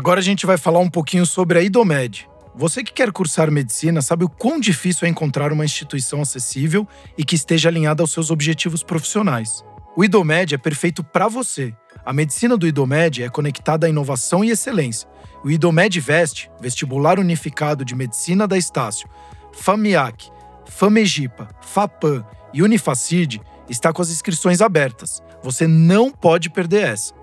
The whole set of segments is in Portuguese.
Agora a gente vai falar um pouquinho sobre a IDOMED. Você que quer cursar medicina sabe o quão difícil é encontrar uma instituição acessível e que esteja alinhada aos seus objetivos profissionais. O IDOMED é perfeito para você. A medicina do IDOMED é conectada à inovação e excelência. O IDOMED Vest, Vestibular Unificado de Medicina da Estácio, FAMIAC, FAMEGIPA, FAPAM e Unifacid, está com as inscrições abertas. Você não pode perder essa.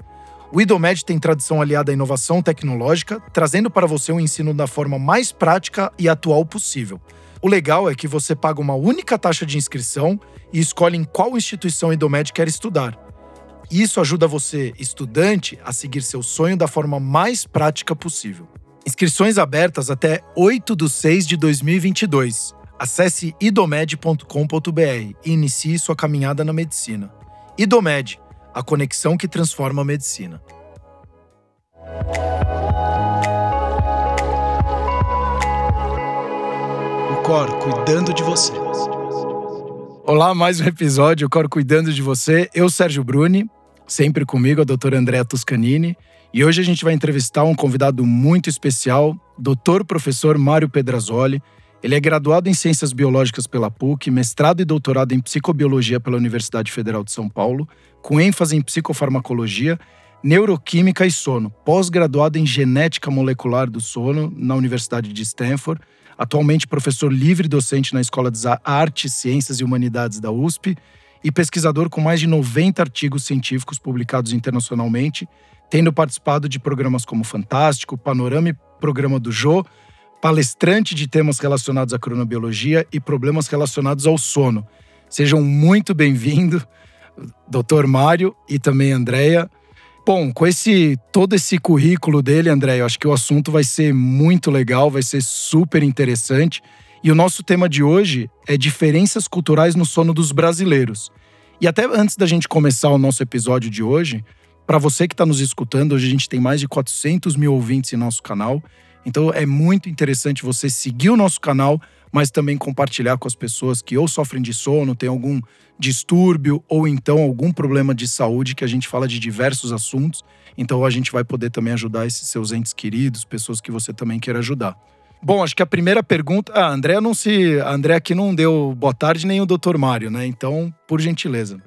O IDOMED tem tradição aliada à inovação tecnológica, trazendo para você um ensino da forma mais prática e atual possível. O legal é que você paga uma única taxa de inscrição e escolhe em qual instituição IDOMED quer estudar. Isso ajuda você, estudante, a seguir seu sonho da forma mais prática possível. Inscrições abertas até 8 de 6 de 2022. Acesse idomed.com.br e inicie sua caminhada na medicina. Idomed a conexão que transforma a medicina. O Cor cuidando de você. Olá, mais um episódio, o Cor cuidando de você. Eu, Sérgio Bruni, sempre comigo, a doutora Andréa Toscanini. E hoje a gente vai entrevistar um convidado muito especial, doutor professor Mário Pedrazoli. Ele é graduado em Ciências Biológicas pela PUC, mestrado e doutorado em Psicobiologia pela Universidade Federal de São Paulo, com ênfase em psicofarmacologia, neuroquímica e sono, pós-graduado em genética molecular do sono na Universidade de Stanford, atualmente professor livre docente na Escola de Artes, Ciências e Humanidades da USP e pesquisador com mais de 90 artigos científicos publicados internacionalmente, tendo participado de programas como Fantástico, Panorama e Programa do Jô, palestrante de temas relacionados à cronobiologia e problemas relacionados ao sono. Sejam muito bem-vindos doutor Mário e também Andréia. Bom, com esse todo esse currículo dele, André, eu acho que o assunto vai ser muito legal, vai ser super interessante. E o nosso tema de hoje é diferenças culturais no sono dos brasileiros. E até antes da gente começar o nosso episódio de hoje, para você que está nos escutando, hoje a gente tem mais de 400 mil ouvintes em nosso canal. Então é muito interessante você seguir o nosso canal, mas também compartilhar com as pessoas que ou sofrem de sono, tem algum distúrbio ou então algum problema de saúde, que a gente fala de diversos assuntos. Então a gente vai poder também ajudar esses seus entes queridos, pessoas que você também queira ajudar. Bom, acho que a primeira pergunta. Ah, André não se. A André aqui não deu boa tarde nem o doutor Mário, né? Então, por gentileza.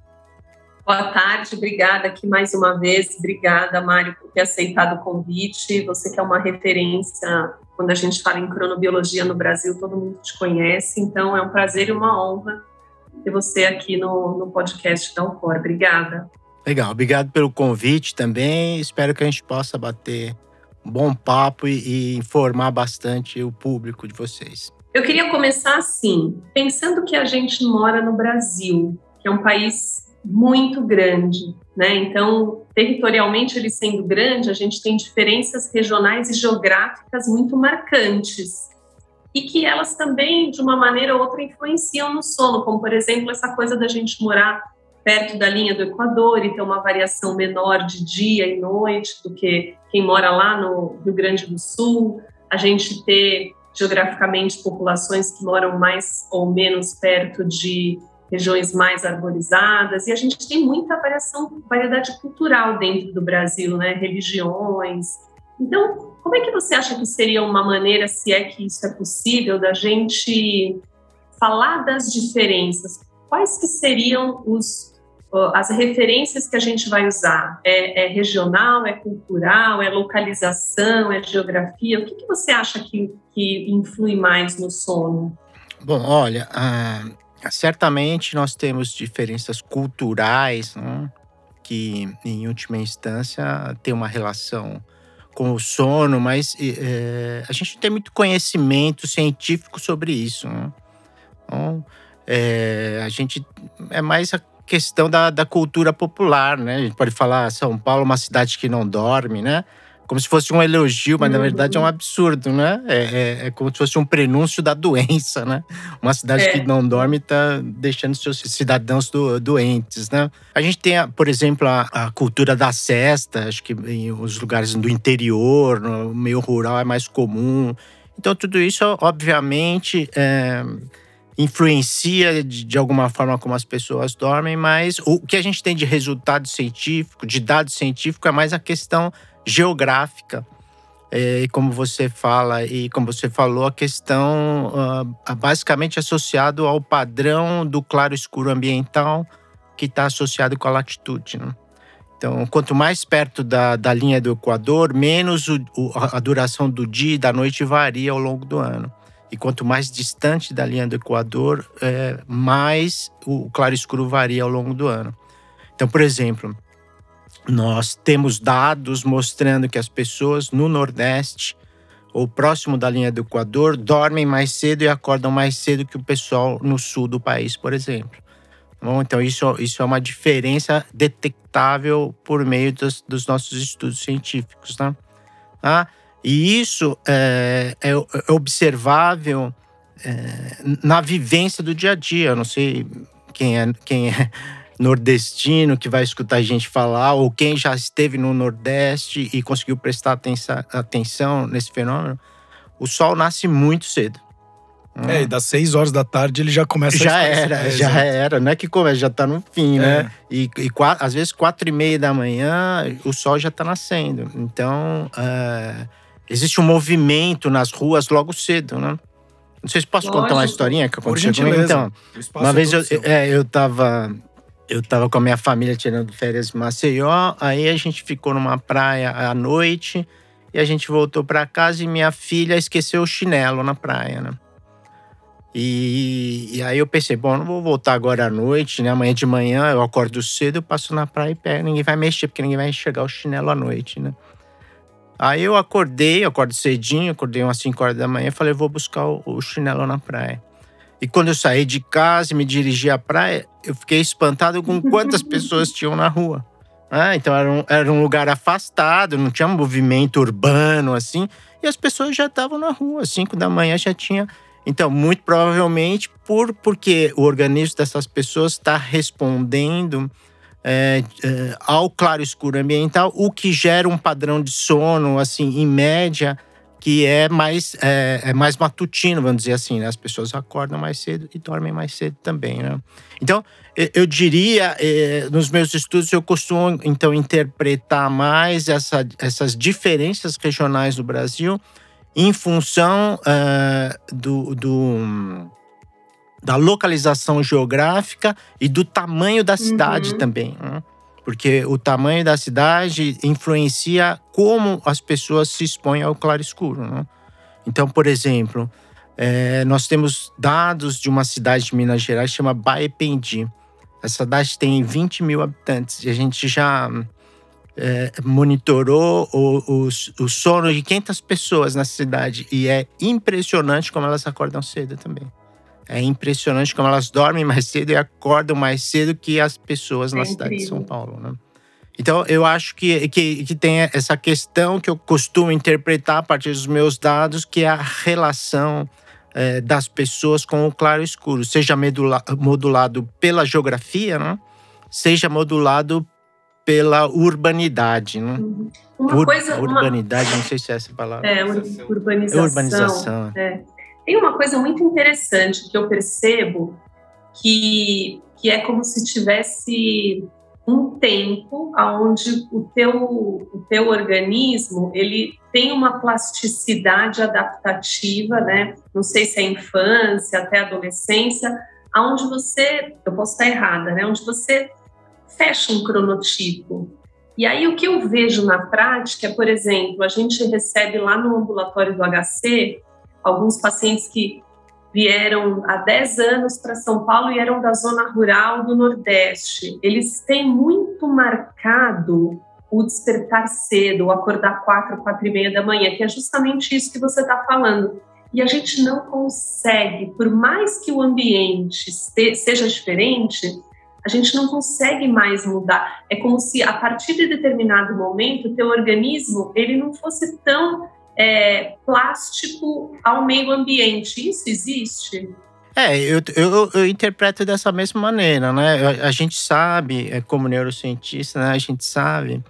Boa tarde, obrigada aqui mais uma vez. Obrigada, Mário, por ter aceitado o convite. Você que é uma referência quando a gente fala em cronobiologia no Brasil, todo mundo te conhece. Então, é um prazer e uma honra ter você aqui no, no podcast da Alcor. Obrigada. Legal, obrigado pelo convite também. Espero que a gente possa bater um bom papo e, e informar bastante o público de vocês. Eu queria começar assim, pensando que a gente mora no Brasil, que é um país muito grande, né? Então, territorialmente ele sendo grande, a gente tem diferenças regionais e geográficas muito marcantes e que elas também, de uma maneira ou outra, influenciam no sono, como, por exemplo, essa coisa da gente morar perto da linha do Equador e ter uma variação menor de dia e noite do que quem mora lá no Rio Grande do Sul, a gente ter geograficamente populações que moram mais ou menos perto de regiões mais arborizadas, e a gente tem muita variação, variedade cultural dentro do Brasil, né? Religiões. Então, como é que você acha que seria uma maneira, se é que isso é possível, da gente falar das diferenças? Quais que seriam os, as referências que a gente vai usar? É, é regional, é cultural, é localização, é geografia? O que, que você acha que, que influi mais no sono? Bom, olha, ah, certamente nós temos diferenças culturais, né, que em última instância tem uma relação com o sono, mas é, a gente não tem muito conhecimento científico sobre isso. Né? Então, é, a gente é mais a questão da, da cultura popular, né? A gente pode falar São Paulo é uma cidade que não dorme, né? Como se fosse um elogio, mas uhum. na verdade é um absurdo, né? É, é, é, como se fosse um prenúncio da doença, né? Uma cidade é. que não dorme está deixando seus cidadãos do, doentes, né? A gente tem, por exemplo, a, a, cultura da cesta, acho que em os lugares do interior, no meio rural é mais comum. Então tudo isso, obviamente, é, influencia de, de, alguma forma como as pessoas dormem, mas o que a gente tem de resultado científico, de dado científico, é mais a questão geográfica. é, como você fala e como você falou, a questão uh, basicamente associado ao padrão do claro escuro ambiental que está associado com a latitude. Né? Então, quanto mais perto da, da linha do Equador, menos o, o, a duração do dia e da noite varia ao longo do ano. E quanto mais distante da linha do Equador, é, mais o claro escuro varia ao longo do ano. Então, por exemplo, nós temos dados mostrando que as pessoas no Nordeste ou próximo da linha do Equador dormem mais cedo e acordam mais cedo que o pessoal no sul do país, por exemplo. Bom, então, isso, isso é uma diferença detectável por meio dos, dos nossos estudos científicos. Né? Ah, e isso é, é, é observável é, na vivência do dia a dia. Eu não sei quem é, quem é nordestino que vai escutar a gente falar, ou quem já esteve no Nordeste e conseguiu prestar atenção, atenção nesse fenômeno, o sol nasce muito cedo. É, e das seis horas da tarde ele já começa já a era, é, já exato. era. Não é que começa, já tá no fim, né? É. E, e quatro, às vezes quatro e meia da manhã o sol já tá nascendo. Então, é, existe um movimento nas ruas logo cedo, né? Não sei se posso Lógico. contar uma historinha que aconteceu comigo. Então, uma é vez eu, é, eu tava eu tava com a minha família tirando férias em Maceió, aí a gente ficou numa praia à noite e a gente voltou para casa e minha filha esqueceu o chinelo na praia, né? E, e, aí eu pensei, bom, não vou voltar agora à noite, né? Amanhã de manhã eu acordo cedo, eu passo na praia e pego, ninguém vai mexer, porque ninguém vai enxergar o chinelo à noite, né? Aí eu acordei, eu acordo cedinho, acordei umas 5 horas da manhã falei, vou buscar o, o chinelo na praia. E quando eu saí de casa e me dirigi à praia, eu fiquei espantado com quantas pessoas tinham na rua. Ah, então era um, era um lugar afastado, não tinha um movimento urbano assim, e as pessoas já estavam na rua, 5 da manhã já tinha. Então, muito provavelmente por porque o organismo dessas pessoas está respondendo é, é, ao claro escuro ambiental, o que gera um padrão de sono, assim, em média, que é mais, é, é, mais matutino, vamos dizer assim, né? As pessoas acordam mais cedo e dormem mais cedo também, né? Então, eu diria, nos meus estudos, eu costumo, então, interpretar mais essa, essas diferenças regionais do Brasil em função uh, do, do, da localização geográfica e do tamanho da cidade uhum. também. Né? Porque o tamanho da cidade influencia como as pessoas se expõem ao claro escuro. Né? Então, por exemplo, é, nós temos dados de uma cidade de Minas Gerais que chama Baependi. Essa cidade tem 20 mil habitantes e a gente já é, monitorou o, o, o sono de 500 pessoas na cidade e é impressionante como elas acordam cedo também. É impressionante como elas dormem mais cedo e acordam mais cedo que as pessoas é na cidade de São Paulo, né? Então, eu acho que, que, que tem essa questão que eu costumo interpretar a partir dos meus dados, que é a relação é, das pessoas com o claro escuro, seja modula, modulado pela geografia, né? seja modulado pela urbanidade. Né? Uhum. Uma Ur, coisa, urbanidade, uma... não sei se é essa palavra. É, urbanização. Urbanização. É. Tem uma coisa muito interessante que eu percebo que, que é como se tivesse um tempo onde o teu, o teu organismo ele tem uma plasticidade adaptativa, né? Não sei se é infância até adolescência, aonde você, eu posso estar errada, né? Onde você fecha um cronotipo. E aí o que eu vejo na prática é, por exemplo, a gente recebe lá no ambulatório do HC alguns pacientes que vieram há 10 anos para São Paulo e eram da zona rural do Nordeste. Eles têm muito marcado o despertar cedo, o acordar quatro, quatro e meia da manhã, que é justamente isso que você está falando. E a gente não consegue, por mais que o ambiente seja diferente, a gente não consegue mais mudar. É como se a partir de determinado momento, o teu organismo ele não fosse tão é, plástico ao meio ambiente. Isso existe? É, eu, eu, eu, interpreto dessa mesma maneira, né? A, a, gente sabe, é, como neurocientista, né? a gente sabe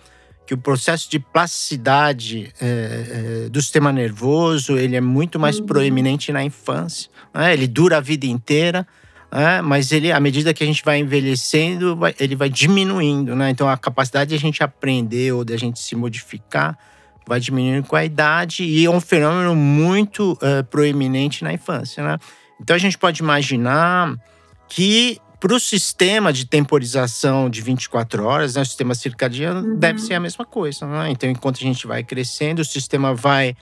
que o processo de plasticidade é, é, do sistema nervoso ele é muito mais uhum. proeminente na infância. Né? Ele dura a vida inteira, né? mas ele, à medida que a gente vai envelhecendo, vai, ele vai diminuindo. Né? Então, a capacidade de a gente aprender ou de a gente se modificar vai diminuindo com a idade e é um fenômeno muito uh, proeminente na infância, né? Então a gente pode imaginar que para o sistema de temporização de 24 horas, né, o sistema circadiano uhum. deve ser a mesma coisa. Né? Então, enquanto a gente vai crescendo, o sistema vai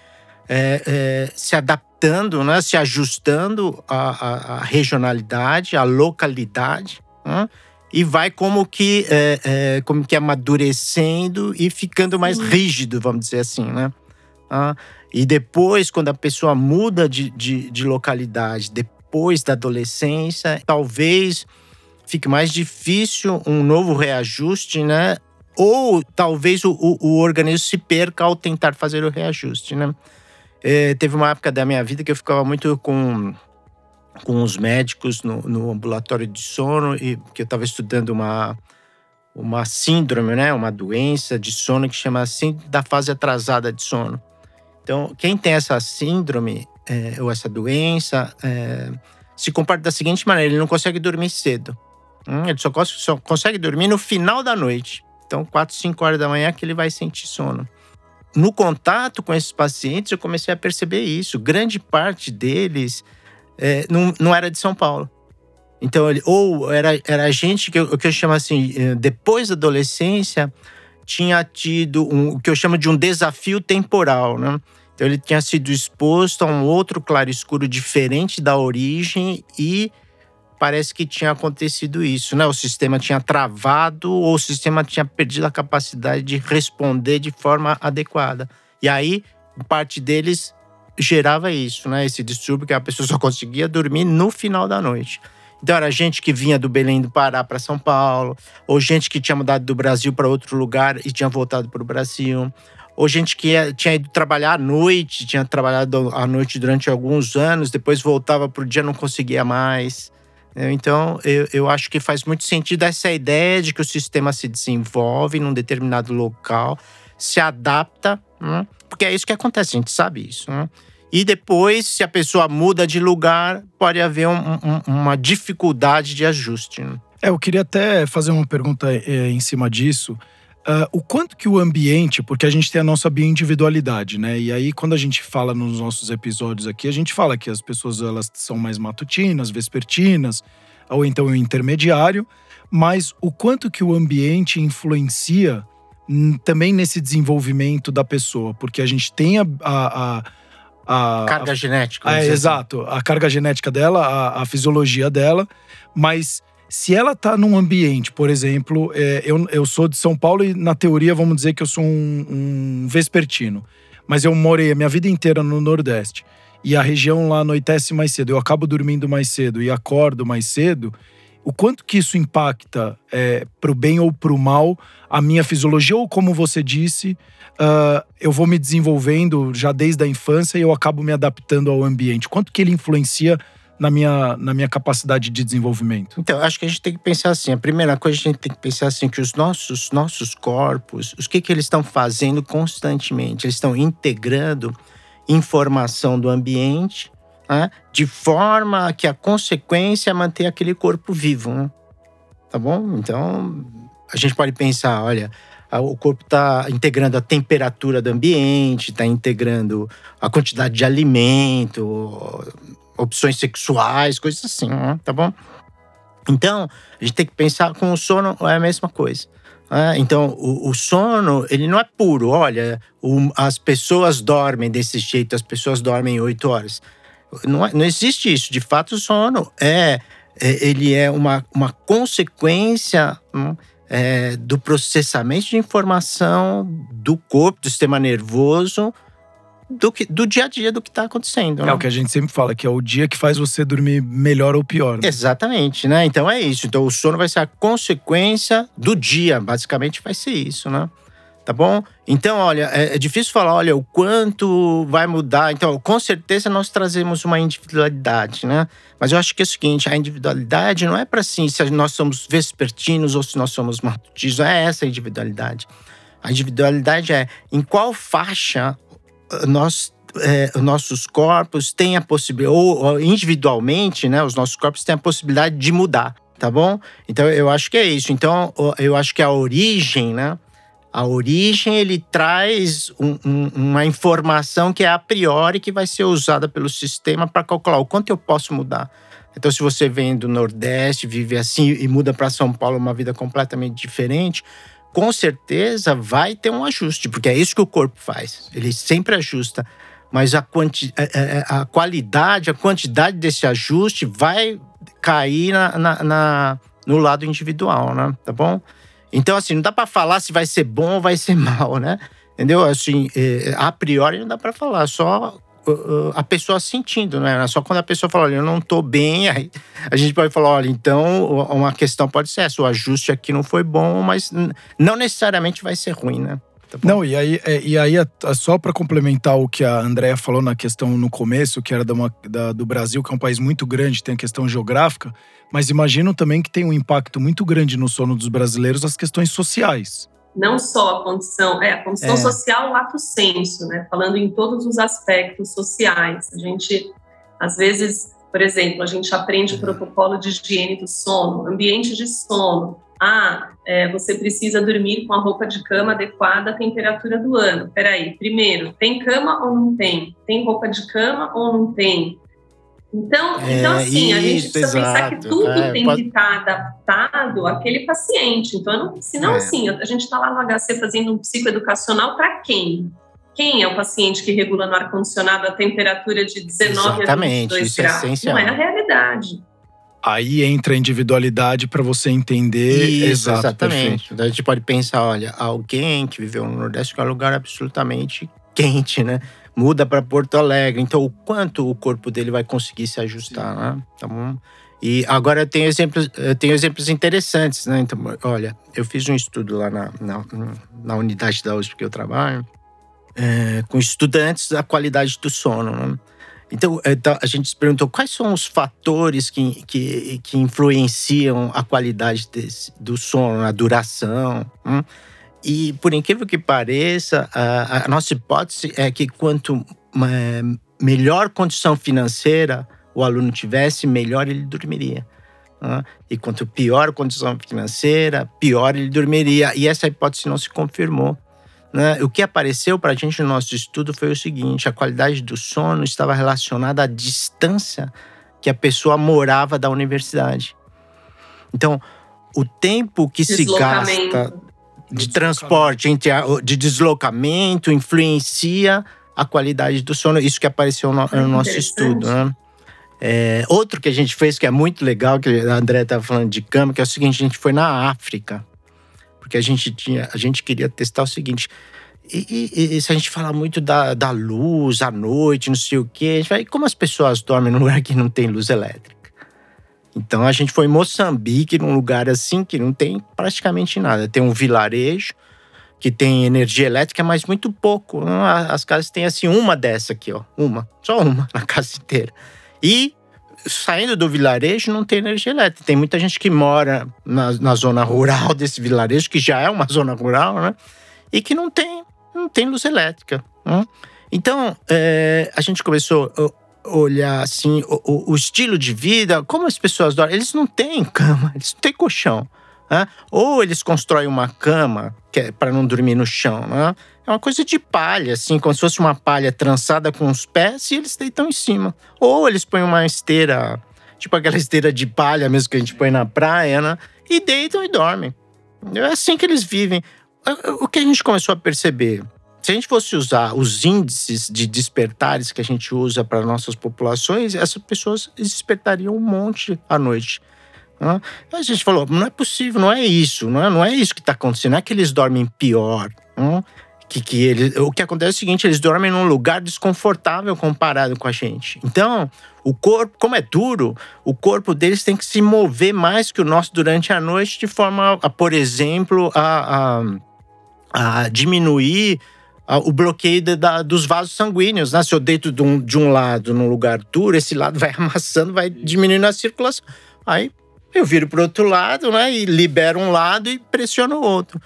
é, é, se adaptando, né, se ajustando à, à, à regionalidade, à localidade. Né? E vai como que, é, é, como que amadurecendo e ficando mais rígido, vamos dizer assim, né? Ah, e depois, quando a pessoa muda de, de, de, localidade, depois da adolescência, talvez fique mais difícil um novo reajuste, né? Ou talvez o, o, o organismo se perca ao tentar fazer o reajuste, né? É, teve uma época da minha vida que eu ficava muito com com os médicos no, no ambulatório de sono e que eu estava estudando uma uma síndrome, né, uma doença de sono que chama síndrome da fase atrasada de sono. Então, quem tem essa síndrome é, ou essa doença é, se comporta da seguinte maneira: ele não consegue dormir cedo. Hum, ele só, só consegue dormir no final da noite. Então, 4, 5 horas da manhã que ele vai sentir sono. No contato com esses pacientes, eu comecei a perceber isso. Grande parte deles é, não, não era de São Paulo. Então, ele, ou era, era gente que o que eu chamo assim, é, depois da adolescência, tinha tido um, o que eu chamo de um desafio temporal, né? Então, ele tinha sido exposto a um outro claro escuro diferente da origem e parece que tinha acontecido isso, né? O sistema tinha travado ou o sistema tinha perdido a capacidade de responder de forma adequada. E aí, parte deles gerava isso, né? Esse distúrbio que a pessoa só conseguia dormir no final da noite. Então era gente que vinha do Belém do Pará para São Paulo, ou gente que tinha mudado do Brasil para outro lugar e tinha voltado para o Brasil, ou gente que tinha ido trabalhar à noite, tinha trabalhado à noite durante alguns anos, depois voltava para o dia não conseguia mais. Então, eu, eu acho que faz muito sentido essa ideia de que o sistema se desenvolve num determinado local, se adapta, né? porque é isso que acontece, a gente sabe isso. Né? E depois, se a pessoa muda de lugar, pode haver um, um, uma dificuldade de ajuste. Né? É, eu queria até fazer uma pergunta é, em cima disso. Uh, o quanto que o ambiente, porque a gente tem a nossa bioindividualidade, né? E aí, quando a gente fala nos nossos episódios aqui, a gente fala que as pessoas elas são mais matutinas, vespertinas, ou então o intermediário, mas o quanto que o ambiente influencia também nesse desenvolvimento da pessoa, porque a gente tem a, a, a a carga a, genética. É, exato, a carga genética dela, a, a, fisiologia dela, mas se ela tá num ambiente, por exemplo, é, eu, eu sou de São Paulo e na teoria vamos dizer que eu sou um, um vespertino, mas eu morei a minha vida inteira no Nordeste. E a região lá anoitece mais cedo, eu acabo dormindo mais cedo e acordo mais cedo, o quanto que isso impacta é, para o bem ou para o mal a minha fisiologia ou como você disse uh, eu vou me desenvolvendo já desde a infância e eu acabo me adaptando ao ambiente quanto que ele influencia na minha, na minha capacidade de desenvolvimento? Então, acho que a gente tem que pensar assim. A primeira coisa, a gente tem que pensar assim, que os nossos, nossos corpos, os que, que eles estão fazendo constantemente? Eles estão integrando informação do ambiente né? de forma que a consequência é manter aquele corpo vivo. Né? Tá bom? Então, a gente pode pensar: olha, o corpo está integrando a temperatura do ambiente, está integrando a quantidade de alimento, opções sexuais, coisas assim, né? tá bom? Então, a gente tem que pensar com o sono é a mesma coisa. Né? então, o, o, sono, ele não é puro. Olha, o, as pessoas dormem desse jeito, as pessoas dormem oito horas. Não, é, não existe isso. De fato, o sono é, é ele é uma, uma consequência hum, é, do processamento de informação do corpo, do sistema nervoso, do, que, do dia a dia do que está acontecendo. É né? o que a gente sempre fala, que é o dia que faz você dormir melhor ou pior. Né? Exatamente, né? Então é isso. Então o sono vai ser a consequência do dia, basicamente vai ser isso, né? Tá bom? Então, olha, é, é, difícil falar, olha, o quanto vai mudar. Então, com certeza nós trazemos uma individualidade, né? Mas eu acho que é o seguinte, a individualidade não é para assim, se nós somos vespertinos ou se nós somos matutinos, é essa a individualidade. A individualidade é em qual faixa eh, nós é, nossos corpos têm a possibilidade, ou, ou individualmente, né, os nossos corpos têm a possibilidade de mudar, tá bom? Então eu acho que é isso. Então eu acho que a origem, né, A origem ele traz um, um, uma informação que é a priori que vai ser usada pelo sistema para calcular o quanto eu posso mudar. Então, se você vem do Nordeste, vive assim e muda para São Paulo, uma vida completamente diferente, com certeza vai ter um ajuste, porque é isso que o corpo faz. Ele sempre ajusta. Mas a, quanti a, é, é, é, a qualidade, a quantidade desse ajuste vai cair na, na, na, no lado individual, né? Tá bom? Então, assim, não dá para falar se vai ser bom ou vai ser mal, né? Entendeu? Assim, a priori não dá para falar, só a pessoa sentindo, né? Só quando a pessoa fala, olha, eu não tô bem, aí a gente pode falar, olha, então uma questão pode ser essa, o ajuste aqui não foi bom, mas não necessariamente vai ser ruim, né? Tá não, e aí, é, e aí só para complementar o que a Andrea falou na questão no começo, que era da, da, do Brasil, que é um país muito grande, tem a questão geográfica, mas imagino também que tem um impacto muito grande no sono dos brasileiros as questões sociais não só a condição, é, a condição é. social lato senso, né, falando em todos os aspectos sociais. A gente, às vezes, por exemplo, a gente aprende o protocolo de higiene do sono, ambiente de sono. Ah, é, você precisa dormir com a roupa de cama adequada à temperatura do ano. Peraí, primeiro, tem cama ou não tem? Tem roupa de cama ou não tem? Então, é, então assim, a gente precisa exato, pensar que tudo é, tem pode... que estar adaptado àquele paciente. Então, não, senão, é. assim, a gente está lá no HC fazendo um psicoeducacional para quem? Quem é o paciente que regula no ar-condicionado a temperatura de 19 Exatamente, a 22 isso é graus? É essencial. Não é a realidade. Aí entra a individualidade para você entender. Isso, Exato, exatamente. Perfeito. A gente pode pensar, olha, alguém que viveu no Nordeste que é um lugar absolutamente quente, né? Muda para Porto Alegre. Então, o quanto o corpo dele vai conseguir se ajustar, né? Tá bom? E agora eu tenho exemplos, eu tenho exemplos interessantes, né? Então, olha, eu fiz um estudo lá na, na, na unidade da USP que eu trabalho, é, com estudantes da qualidade do sono, né? Então, a gente se perguntou quais são os fatores que, que, que influenciam a qualidade desse, do sono, a duração. Hum? E, por incrível que pareça, a, a nossa hipótese é que quanto melhor condição financeira o aluno tivesse, melhor ele dormiria. Né? E quanto pior condição financeira, pior ele dormiria. E essa hipótese não se confirmou. Né? O que apareceu para a gente no nosso estudo foi o seguinte: a qualidade do sono estava relacionada à distância que a pessoa morava da universidade. Então, o tempo que se gasta de transporte, entre a, de deslocamento, influencia a qualidade do sono. Isso que apareceu no, no nosso estudo. Né? É, outro que a gente fez que é muito legal, que a André estava falando de cama, que é o seguinte: a gente foi na África, porque a gente tinha, a gente queria testar o seguinte. E, e, e se a gente falar muito da, da luz à noite, não sei o quê, a gente vai, como as pessoas dormem num lugar que não tem luz elétrica? Então a gente foi em Moçambique, num lugar assim que não tem praticamente nada. Tem um vilarejo que tem energia elétrica, mas muito pouco. As casas têm assim uma dessa aqui, ó, uma, só uma na casa inteira. E saindo do vilarejo não tem energia elétrica. Tem muita gente que mora na, na zona rural desse vilarejo, que já é uma zona rural, né? E que não tem, não tem luz elétrica. Né? Então, é, a gente começou olhar assim o, o, estilo de vida, como as pessoas dormem, eles não têm cama, eles não têm colchão. Né? Ou eles constroem uma cama que é para não dormir no chão. Né? É uma coisa de palha, assim, como se fosse uma palha trançada com os pés e eles deitam em cima. Ou eles põem uma esteira, tipo aquela esteira de palha mesmo que a gente põe na praia, né? E deitam e dormem. É assim que eles vivem. O que a gente começou a perceber se a gente fosse usar os índices de despertares que a gente usa para nossas populações, essas pessoas despertariam um monte à noite. Né? A gente falou, não é possível, não é isso, não é, não é isso que está acontecendo, não é que eles dormem pior. Né? Que, que eles, o que acontece é o seguinte, eles dormem num lugar desconfortável comparado com a gente. Então, o corpo, como é duro, o corpo deles tem que se mover mais que o nosso durante a noite, de forma, a, por exemplo, a, a, a diminuir o bloqueio de, da, dos vasos sanguíneos. Né? Se eu deito de um, de um lado num lugar duro, esse lado vai amassando, vai diminuindo a circulação. Aí eu viro para o outro lado né? e libero um lado e pressiono o outro.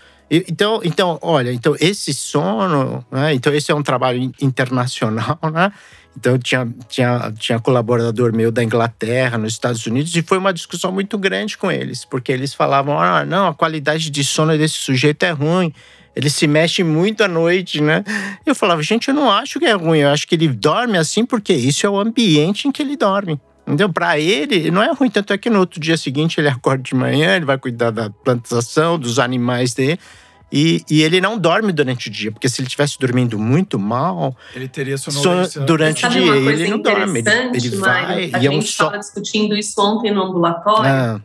Então, então, olha, então esse sono, né? Então esse é um trabalho internacional, né? Então tinha, tinha, tinha colaborador meu da Inglaterra, nos Estados Unidos, e foi uma discussão muito grande com eles, porque eles falavam: ah, não, a qualidade de sono desse sujeito é ruim. Ele se mexe muito à noite, né? Eu falava, gente, eu não acho que é ruim, eu acho que ele dorme assim porque isso é o ambiente em que ele dorme. Então, para ele, não é ruim. Tanto é que no outro dia seguinte ele acorda de manhã, ele vai cuidar da plantação, dos animais dele. E, e, ele não dorme durante o dia, porque se ele estivesse dormindo muito mal, ele teria sonolência. durante o dia. Ele não dorme, ele, ele vai. A e gente é um estava discutindo isso ontem no ambulatório. Ah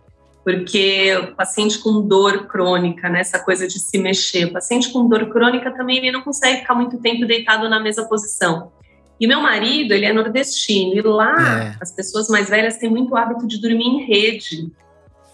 porque o paciente com dor crônica, né, essa coisa de se mexer, o paciente com dor crônica também ele não consegue ficar muito tempo deitado na mesma posição. E meu marido, ele é nordestino, e lá é. as pessoas mais velhas têm muito hábito de dormir em rede.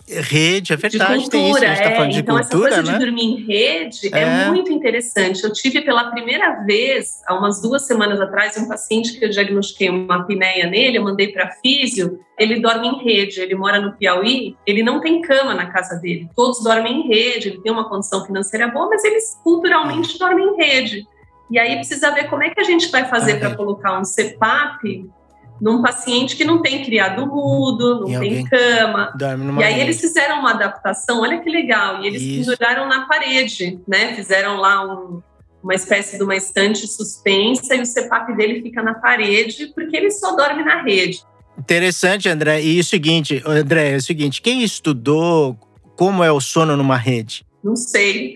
Rede, é verdade, de cultura, tem isso, a gente tá é. então, cultura, essa coisa né? de dormir em rede é. é. muito interessante. Eu tive pela primeira vez, há umas duas semanas atrás, um paciente que eu diagnostiquei uma apneia nele, eu mandei para físio, ele dorme em rede, ele mora no Piauí, ele não tem cama na casa dele, todos dormem em rede, ele tem uma condição financeira boa, mas eles culturalmente dormem em rede. E aí precisa ver como é que a gente vai fazer para colocar um CPAP num paciente que não tem criado mudo, não e tem cama. E aí eles fizeram uma adaptação, olha que legal, e eles Isso. penduraram na parede, né? Fizeram lá um, uma espécie de uma estante suspensa e o CPAP dele fica na parede, porque ele só dorme na rede. Interessante, André. E o seguinte, André, é o seguinte, quem estudou como é o sono numa rede? Não sei.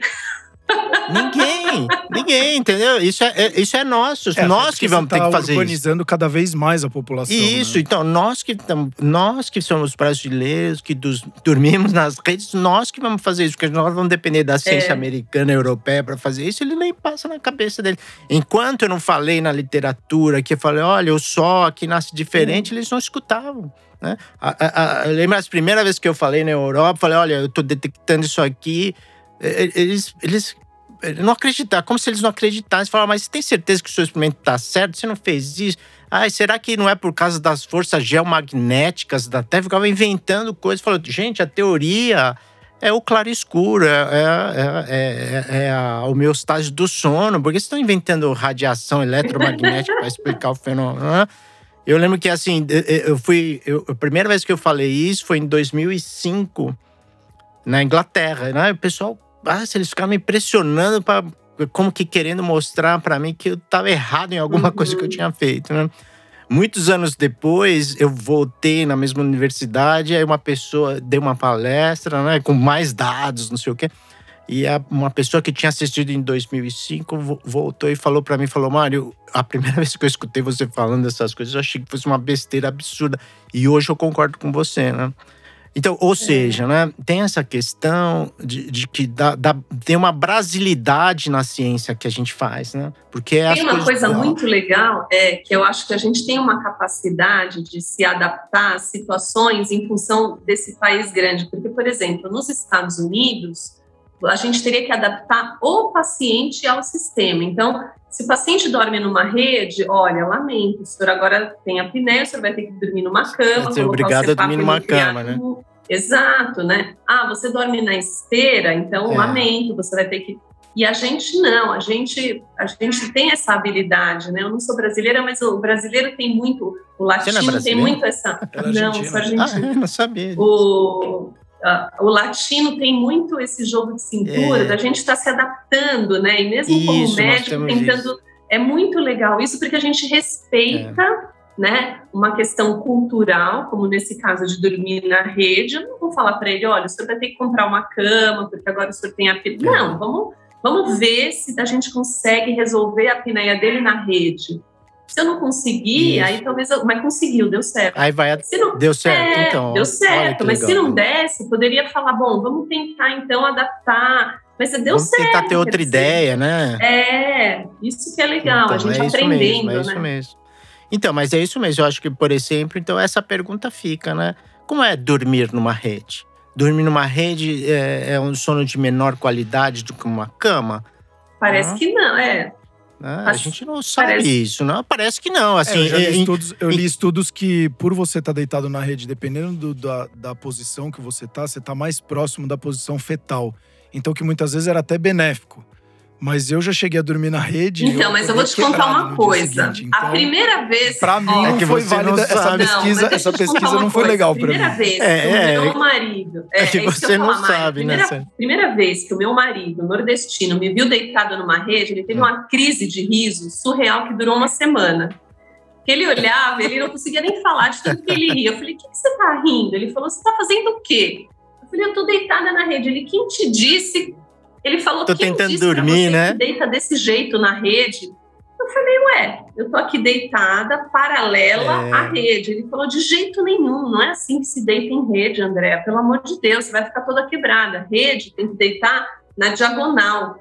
Ninguém, ninguém, entendeu? Isso é, é isso é nosso, é, nós que vamos ter que fazer urbanizando cada vez mais a população. Isso, né? então nós que nós que somos brasileiros, que dos, dormimos nas redes, nós que vamos fazer isso, porque nós vamos depender da ciência é. americana, europeia para fazer isso, ele nem passa na cabeça dele. Enquanto eu não falei na literatura, que eu falei, olha, o sol aqui nasce diferente, hum. eles não escutavam. Né? A, a, a, lembra as primeiras vezes que eu falei na Europa, falei, olha, eu estou detectando isso aqui eles, eles não acreditar, como se eles não acreditassem. Falaram, mas você tem certeza que o seu experimento está certo? Você não fez isso? Ai, será que não é por causa das forças geomagnéticas da Terra? Ficava inventando coisas. Falou, gente, a teoria é o claro escuro, é, é, é, é a homeostase do sono. Por que vocês estão inventando radiação eletromagnética para explicar o fenômeno? Eu lembro que, assim, eu fui. Eu, a primeira vez que eu falei isso foi em 2005, na Inglaterra. Né? O pessoal ah, eles ficavam me impressionando para como que querendo mostrar para mim que eu estava errado em alguma uhum. coisa que eu tinha feito, né? Muitos anos depois, eu voltei na mesma universidade, aí uma pessoa deu uma palestra, né, com mais dados, não sei o quê. E uma pessoa que tinha assistido em 2005 voltou e falou para mim, falou: "Mário, a primeira vez que eu escutei você falando dessas coisas, eu achei que fosse uma besteira absurda, e hoje eu concordo com você, né?" Então, ou é. seja, né, tem essa questão de, de que dá, dá, tem uma brasilidade na ciência que a gente faz, né? Porque tem uma coisa muito legal, é que eu acho que a gente tem uma capacidade de se adaptar a situações em função desse país grande. Porque, por exemplo, nos Estados Unidos, a gente teria que adaptar o paciente ao sistema. Então, se o paciente dorme numa rede, olha, lamento, o senhor agora tem apneia, o senhor vai ter que dormir numa cama. Vai ser obrigado a dormir numa cama, né? Exato, né? Ah, você dorme na esteira, então é. lamento, você vai ter que. E a gente não, a gente, a gente tem essa habilidade, né? Eu não sou brasileira, mas o brasileiro tem muito, o é latino é tem muito essa. não, sou argentina. Ah, não sabia. O, Uh, o latino tem muito esse jogo de cintura, é. da gente estar tá se adaptando, né? E mesmo isso, como médico, tentando. Isso. É muito legal isso, porque a gente respeita. Né, uma questão cultural, como nesse caso de dormir na rede, eu não vou falar para ele, olha, o senhor vai ter que comprar uma cama, porque agora o senhor tem a é. Não, vamos, vamos ver se a gente consegue resolver a apneia dele na rede. Se eu não conseguir, Isso. aí talvez. Eu, mas conseguiu, deu certo. Aí vai. Não, deu certo, é, então. Deu certo. Mas legal. se não desse, poderia falar: bom, vamos tentar então adaptar. Mas deu vamos certo. tentar ter outra ideia, né? É, isso que é legal, então, a gente é aprendendo. Mesmo, é né? isso mesmo. Então, mas é isso mesmo. Eu acho que, por exemplo, então essa pergunta fica, né? Como é dormir numa rede? Dormir numa rede é, é um sono de menor qualidade do que uma cama? Parece que não, é. Né? A gente não sabe parece... isso, não? Parece que não. Assim, é, eu, li em, estudos, eu li estudos que, por você estar tá deitado na rede, dependendo do, da, da posição que você tá, você tá mais próximo da posição fetal. então que muitas vezes era até benéfico. Mas eu já cheguei a dormir na rede. Então, mas eu vou te contar uma coisa. Seguinte, então, a primeira vez. Pra mim, ó, não foi válida essa pesquisa. Não, essa pesquisa não foi coisa. legal pra mim. Primeira vez é, que é, o meu marido. É, é que você que não falar, sabe, primeira, né? Primeira vez que o meu marido, nordestino, me viu deitado numa rede, ele teve uma crise de riso surreal que durou uma semana. Que ele olhava, ele não conseguia nem falar de tanto que ele ria. Eu falei: o que, que você tá rindo? Ele falou: você tá fazendo o quê? Eu falei: eu tô deitada na rede. Ele: quem te disse ele falou tô tentando dormir, você né? Que deita desse jeito na rede. Eu falei, ué, eu tô aqui deitada, paralela É. à rede. Ele falou, de jeito nenhum, não é assim que se deita em rede, André. Pelo amor de Deus, você vai ficar toda quebrada. Rede tem que deitar na diagonal.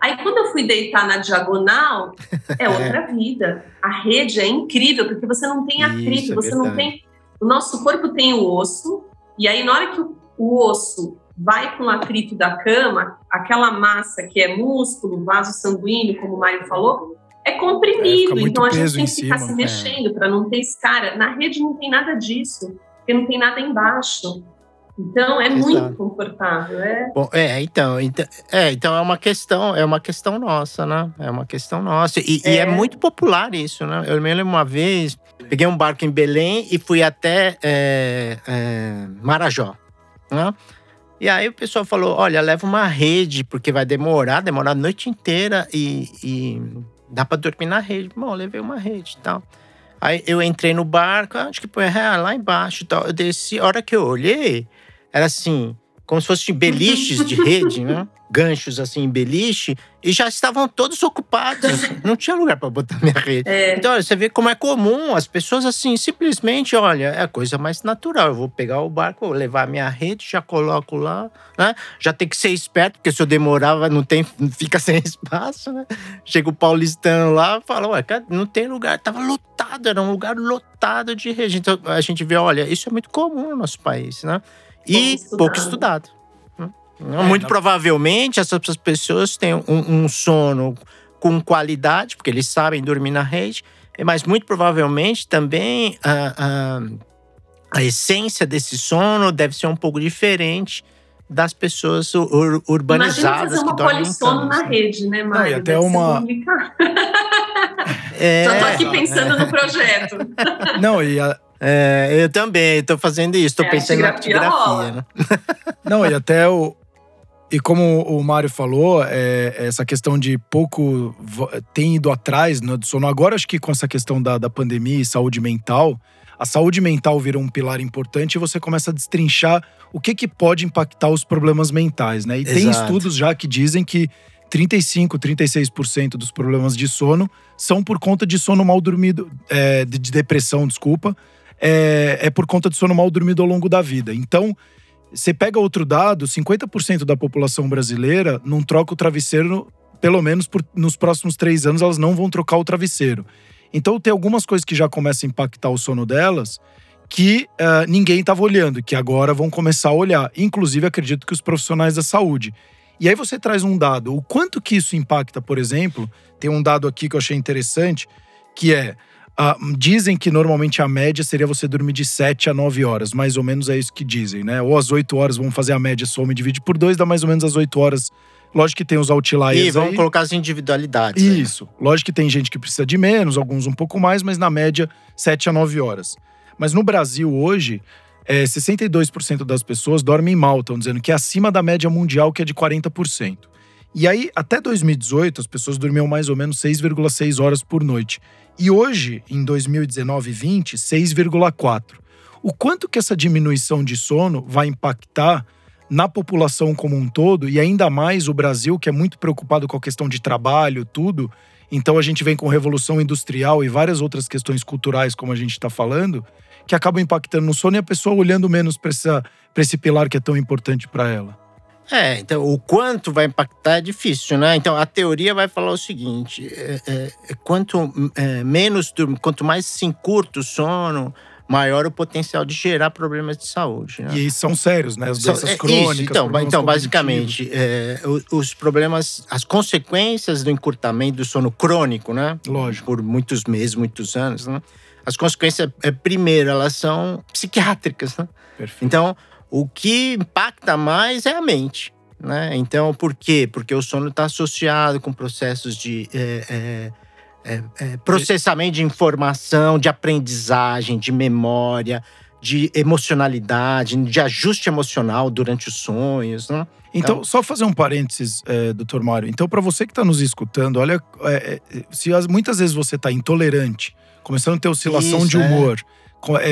Aí, quando eu fui deitar na diagonal, é outra vida. A rede é incrível, porque você não tem atrito, Isso, é você não verdade. tem. O nosso corpo tem o osso, e aí, na hora que o osso vai com o atrito da cama, aquela massa que é músculo, vaso sanguíneo, como o Mário falou, é É, comprimido. muito então a gente tem em que ficar cima, se é. mexendo para não ter escara. Na rede não tem nada disso, porque não tem nada embaixo. Então é muito Exato. confortável. É Bom, é, então, então, é, então é uma questão, é uma questão nossa, né? É uma questão nossa. E e é, É. muito popular isso, né? Eu me lembro uma vez, peguei um barco em Belém e fui até é, é, Marajó, né? E aí o pessoal falou: olha, leva uma rede, porque vai demorar, demorar a noite inteira e, e dá para dormir na rede. Bom, levei uma rede e tal. Aí eu entrei no barco, acho que foi lá embaixo e tal. Eu desci, a hora que eu olhei, era assim, como se fossem beliches de rede, né? Ganchos assim, em beliche, e já estavam todos ocupados. Não tinha lugar para botar minha rede. É. Então, olha, você vê como é comum as pessoas assim, simplesmente, olha, é a coisa mais natural. Eu vou pegar o barco, vou levar a minha rede, já coloco lá, né? Já tem que ser esperto, porque se eu demorava, não tem, fica sem espaço, né? Chega o paulistano lá, fala, ué, não tem lugar, tava lotado, era um lugar lotado de rede. Então, a gente vê, olha, isso é muito comum no nosso país, né? E estudado. pouco estudado. né? Muito na- provavelmente essas pessoas têm um, um sono com qualidade, porque eles sabem dormir na rede, mas muito provavelmente também a, a, a essência desse sono deve ser um pouco diferente das pessoas ur- Imagina urbanizadas uma que dormem em polissono na né? rede, né, Mário? e até Deve uma-. É, Já tô aqui exato. pensando no projeto. Não, e a- é, eu também estou fazendo isso, estou É, pensando na rola. artigrafia. Né? Não, e até o. E como o Mário falou, é, essa questão de pouco tem ido atrás né, do sono. Agora, acho que com essa questão da, da pandemia e saúde mental, a saúde mental vira um pilar importante e você começa a destrinchar o que, que pode impactar os problemas mentais, né? E tem Exato. estudos já que dizem que 35, 36% dos problemas de sono são por conta de sono mal dormido, é, de, de depressão, desculpa, é, é por conta de sono mal dormido ao longo da vida. Então, você pega outro dado, 50% da população brasileira não troca o travesseiro, pelo menos por- nos próximos três anos, elas não vão trocar o travesseiro. Então tem algumas coisas que já começam a impactar o sono delas que ah, ninguém estava olhando, que agora vão começar a olhar. Inclusive, acredito que os profissionais da saúde. E aí você traz um dado. O quanto que isso impacta, por exemplo, tem um dado aqui que eu achei interessante, que é. Ah, dizem que normalmente a média seria você dormir de 7 a 9 horas, mais ou menos é isso que dizem, né? Ou às 8 horas, vamos fazer a média, soma e divide por 2, dá mais ou menos as 8 horas. Lógico que tem os outliers E vamos aí. colocar as individualidades. aí. Isso. Lógico que tem gente que precisa de menos, alguns um pouco mais, mas na média, 7 a 9 horas. Mas no Brasil, hoje, é, 62% das pessoas dormem mal, estão dizendo que é acima da média mundial, que é de 40%. E aí, até 2018, as pessoas dormiam mais ou menos 6,6 horas por noite. E hoje, em 2019 e 20, 6,4. O quanto que essa diminuição de sono vai impactar na população como um todo, e ainda mais o Brasil, que é muito preocupado com a questão de trabalho, tudo. Então a gente vem com revolução industrial e várias outras questões culturais, como a gente está falando, que acabam impactando no sono e a pessoa olhando menos para esse pilar que é tão importante para ela. É, então o quanto vai impactar é difícil, né? Então a teoria vai falar o seguinte: é, é, é, quanto é, menos quanto mais se encurta o sono, maior o potencial de gerar problemas de saúde. Né? E são sérios, né? As doenças é, crônicas. Isso, então, então basicamente, é, os problemas, as consequências do encurtamento do sono crônico, né? Lógico. Por muitos meses, muitos anos, né? As consequências, primeiro, elas são psiquiátricas, né? Perfeito. Então, o que impacta mais é a mente. Né? Então, por quê? Porque o sono está associado com processos de é, é, é, é, processamento de informação, de aprendizagem, de memória, de emocionalidade, de ajuste emocional durante os sonhos. Né? Então, então, só fazer um parênteses, é, doutor Mário. Então, para você que está nos escutando, olha, é, é, se as, muitas vezes você está intolerante, começando a ter oscilação Isso, de humor, é.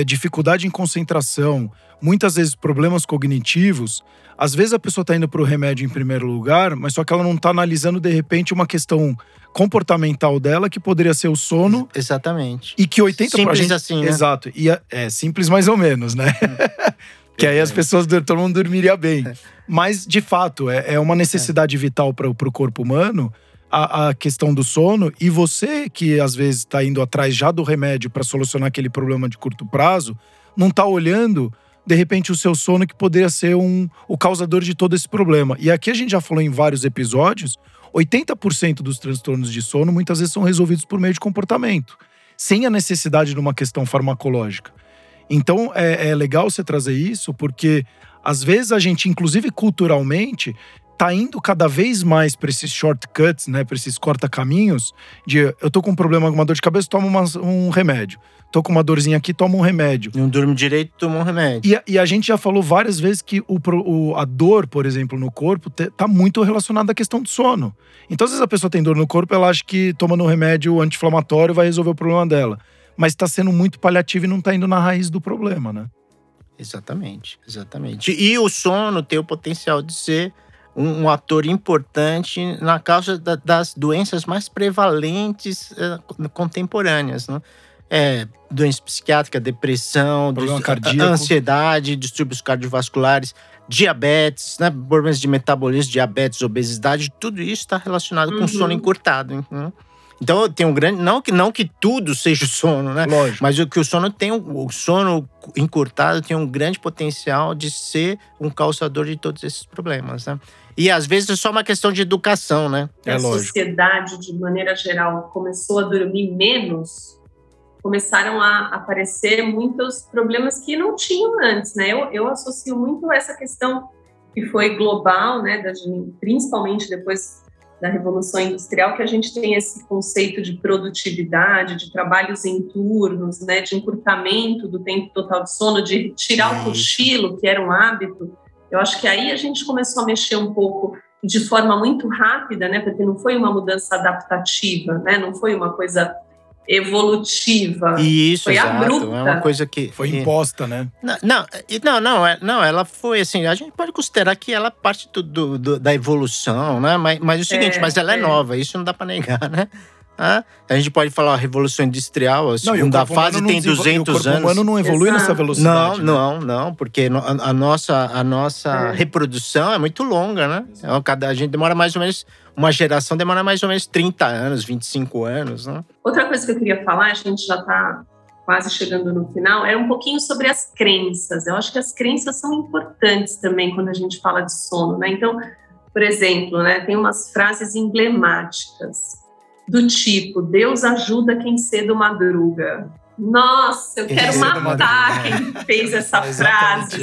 Dificuldade em concentração, muitas vezes problemas cognitivos, às vezes a pessoa está indo para o remédio em primeiro lugar, mas só que ela não está analisando de repente uma questão comportamental dela que poderia ser o sono. Exatamente. E que 80% simples gente, assim, né? Exato. E é, é simples mais ou menos, né? Hum. que aí as pessoas, todo mundo dormiria bem. É. Mas, de fato, é, é uma necessidade é. vital para o corpo humano a, a, questão do sono. E você, que às vezes está indo atrás já do remédio para solucionar aquele problema de curto prazo, não está olhando, de repente, o seu sono que poderia ser um, o causador de todo esse problema. E aqui a gente já falou em vários episódios: 80% dos transtornos de sono muitas vezes são resolvidos por meio de comportamento, sem a necessidade de uma questão farmacológica. Então é, é legal você trazer isso, porque às vezes a gente, inclusive culturalmente, tá indo cada vez mais para esses shortcuts, né, para esses corta-caminhos de eu tô com um problema, uma dor de cabeça, tomo uma, um remédio. Tô com uma dorzinha aqui, tomo um remédio. Não durmo direito, tomo um remédio. E, e, a gente já falou várias vezes que o, o, a dor, por exemplo, no corpo, te, tá muito relacionada à questão do sono. Então, às vezes a pessoa tem dor no corpo, ela acha que tomando um remédio anti-inflamatório vai resolver o problema dela. Mas está sendo muito paliativo e não está indo na raiz do problema, né? Exatamente, exatamente. E o sono tem o potencial de ser um, um ator importante na causa da, das doenças mais prevalentes uh, contemporâneas, né? É, doença psiquiátrica, depressão, ansiedade, distúrbios cardiovasculares, diabetes, né? problemas de metabolismo, diabetes, obesidade, tudo isso está relacionado uhum. com sono encurtado. Né? Então tem um grande. Não que, não que tudo seja o sono, né? Lógico. Mas o que o sono tem, o sono encurtado tem um grande potencial de ser um causador de todos esses problemas, né? E às vezes é só uma questão de educação, né? É a lógico. sociedade, de maneira geral, começou a dormir menos, começaram a aparecer muitos problemas que não tinham antes, né? Eu, eu associo muito essa questão que foi global, né? Da, principalmente depois da Revolução Industrial, que a gente tem esse conceito de produtividade, de trabalhos em turnos, né, de encurtamento do tempo total de sono, de tirar o cochilo, que era um hábito. Eu acho que aí a gente começou a mexer um pouco de forma muito rápida, né, porque não foi uma mudança adaptativa, né, não foi uma coisa evolutiva. Isso, foi exato. abrupta. É uma coisa que foi imposta, né? Não, não, não, não, é, não, ela foi assim. A gente pode considerar que ela parte do, do, do da evolução, né? Mas, mas é o seguinte, é, mas ela é, é, nova. Isso não dá para negar, né? Ah, a gente pode falar a Revolução Industrial, a segunda não, fase tem 200 anos. O corpo humano não evolui Exato. nessa velocidade. Não, né? não, não, porque a, a nossa, a nossa é. reprodução é muito longa, né? Cada, a gente demora mais ou menos uma geração demora mais ou menos 30 anos, 25 anos, né? Outra coisa que eu queria falar, a gente já está quase chegando no final, é um pouquinho sobre as crenças. Eu acho que as crenças são importantes também quando a gente fala de sono, né? Então, por exemplo, né, tem umas frases emblemáticas do tipo: Deus ajuda quem cedo madruga. Nossa, eu quero matar quem fez essa frase.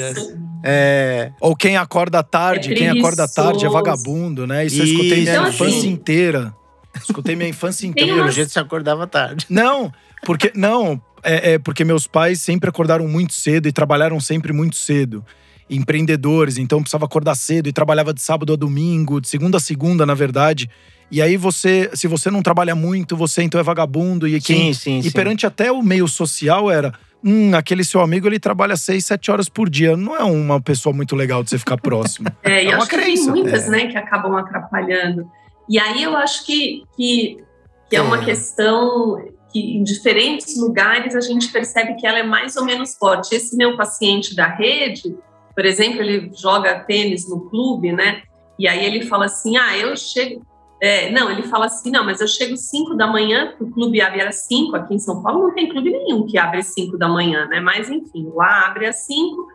É, ou quem acorda tarde, é quem acorda tarde é vagabundo, né? Isso, eu escutei minha então, infância assim, inteira. Escutei minha infância inteira. Pelo jeito você acordava tarde. Não, porque não, é, é, porque meus pais sempre acordaram muito cedo e trabalharam sempre muito cedo. Empreendedores, então precisava acordar cedo e trabalhava de sábado a domingo, de segunda a segunda, na verdade. E aí você, se você não trabalha muito, você então é vagabundo. E quem, sim, sim, e sim. perante até o meio social era hum, aquele seu amigo ele trabalha seis, sete horas por dia. Não é uma pessoa muito legal de você ficar próximo. É, e é acho crença. que tem muitas, é. né, que acabam atrapalhando. E aí eu acho que, que, que é, é uma questão que em diferentes lugares a gente percebe que ela é mais ou menos forte. Esse meu paciente da rede, por exemplo, ele joga tênis no clube, né? E aí ele fala assim: ah, eu chego, é, não, ele fala assim, não, mas eu chego 5 da manhã, o clube abre às 5, aqui em São Paulo não tem clube nenhum que abre às 5 da manhã, né? Mas enfim, lá abre às 5.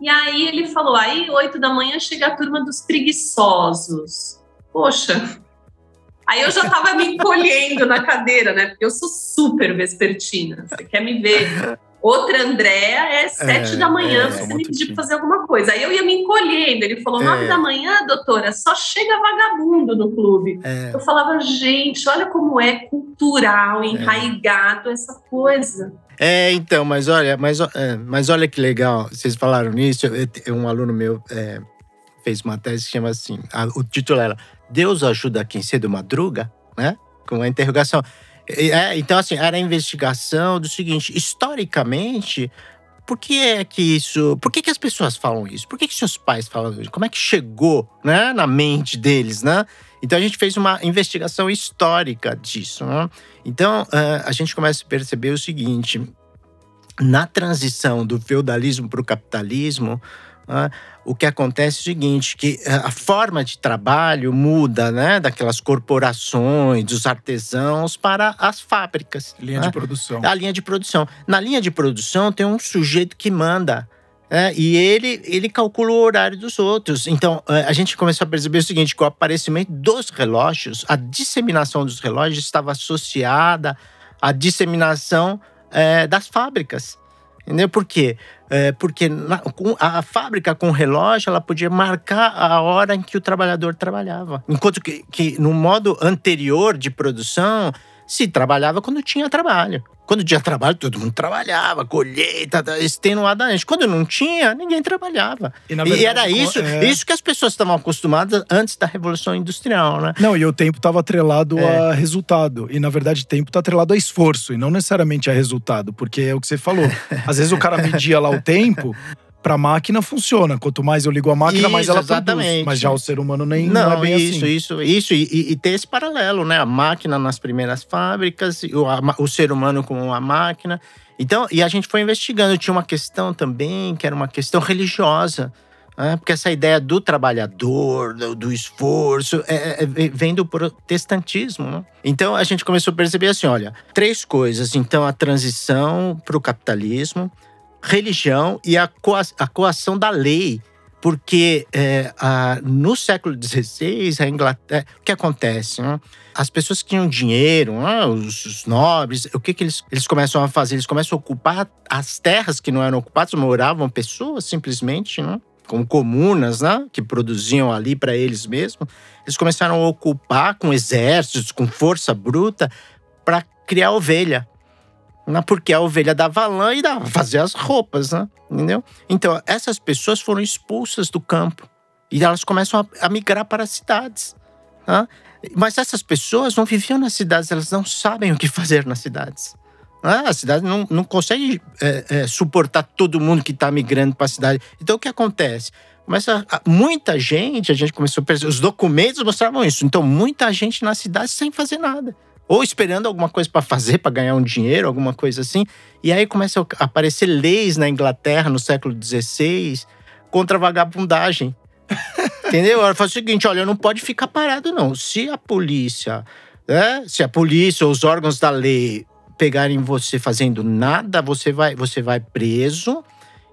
E aí ele falou, aí 8 da manhã chega a turma dos preguiçosos. Poxa, aí eu já tava me encolhendo na cadeira, né? Porque eu sou super vespertina, você quer me ver Outra Andréa é sete É, da manhã, é, você me pediu pra fazer alguma coisa. Aí eu ia me encolhendo. Ele falou: É. nove da manhã, doutora, só chega vagabundo no clube. É, Eu falava, gente, olha como é cultural, enraigado essa coisa. É, então, mas olha, mas, é, mas olha que legal, vocês falaram nisso. eu- eu- Um aluno meu é, fez uma tese que chama assim: a- o título era Deus ajuda quem cedo madruga, né? Com uma interrogação. É, então, assim, era a investigação do seguinte: historicamente, por que é que isso. Por que, que as pessoas falam isso? Por que, que seus pais falam isso? Como é que chegou né, na mente deles, né? Então a gente fez uma investigação histórica disso. Né? Então eh, a gente começa a perceber o seguinte: na transição do feudalismo para o capitalismo, ah, o que acontece é o seguinte, que eh, a forma de trabalho muda, né? Daquelas corporações, dos artesãos para as fábricas. Linha né? de produção. A linha de produção. Na linha de produção tem um sujeito que manda. né? e ele, ele calcula o horário dos outros. Então, eh, a gente começou a perceber o seguinte: que o aparecimento dos relógios, a disseminação dos relógios estava associada à disseminação eh, das fábricas. Entendeu? Por quê? Eh, porque na- a fábrica com relógio ela podia marcar a hora em que o trabalhador trabalhava. Enquanto que, que no modo anterior de produção, se trabalhava quando tinha trabalho. Quando tinha trabalho, todo mundo trabalhava, colheita, tá, extenuadamente. Quando não tinha, ninguém trabalhava. e verdade, era com- isso, é. isso que as pessoas estavam acostumadas antes da Revolução Industrial, né? Não, e o tempo estava atrelado É. a resultado. E, na verdade, tempo está atrelado a esforço, e não necessariamente a resultado, porque é o que você falou. Às vezes o cara media lá o tempo, para a máquina funciona. Quanto mais eu ligo a máquina, mais Isso, ela produz. exatamente. Mas já o ser humano nem Não, não é bem isso, assim. isso, isso. E, e- tem esse paralelo, né? A máquina nas primeiras fábricas, o, a o ser humano com a máquina. Então, e a gente foi investigando. Tinha uma questão também, que era uma questão religiosa. né? Porque essa ideia do trabalhador, do, do esforço, é- é- é- vem do protestantismo. Né? Então, a gente começou a perceber assim: olha, três coisas. Então, a transição para o capitalismo, religião e a, coa- a coação da lei porque é, a- no século XVI, a Inglaterra, o que acontece? né? As pessoas que tinham dinheiro, né, os, os nobres, o que, que eles, eles começam a fazer? Eles começam a ocupar as terras que não eram ocupadas, moravam pessoas simplesmente, né? como comunas, né, que produziam ali para eles mesmos. Eles começaram a ocupar com exércitos, com força bruta, para criar ovelha. Né? Porque a ovelha dava lã e dava fazia as roupas, né? Entendeu? Então, essas pessoas foram expulsas do campo e elas começam a, a migrar para as cidades. né? Mas essas pessoas não viviam nas cidades, elas não sabem o que fazer nas cidades. né? A cidade não, não consegue é, é, suportar todo mundo que está migrando para a cidade. Então, o que acontece? Começa muita gente, a gente começou a perceber, os documentos mostravam isso. Então, muita gente na cidade sem fazer nada ou esperando alguma coisa para fazer, para ganhar um dinheiro, alguma coisa assim. E aí começam a aparecer leis na Inglaterra no século XVI contra a vagabundagem. Entendeu? Ela fala o seguinte: olha, não pode ficar parado, não. Se a polícia, né, se a polícia ou os órgãos da lei pegarem você fazendo nada, você vai, você vai preso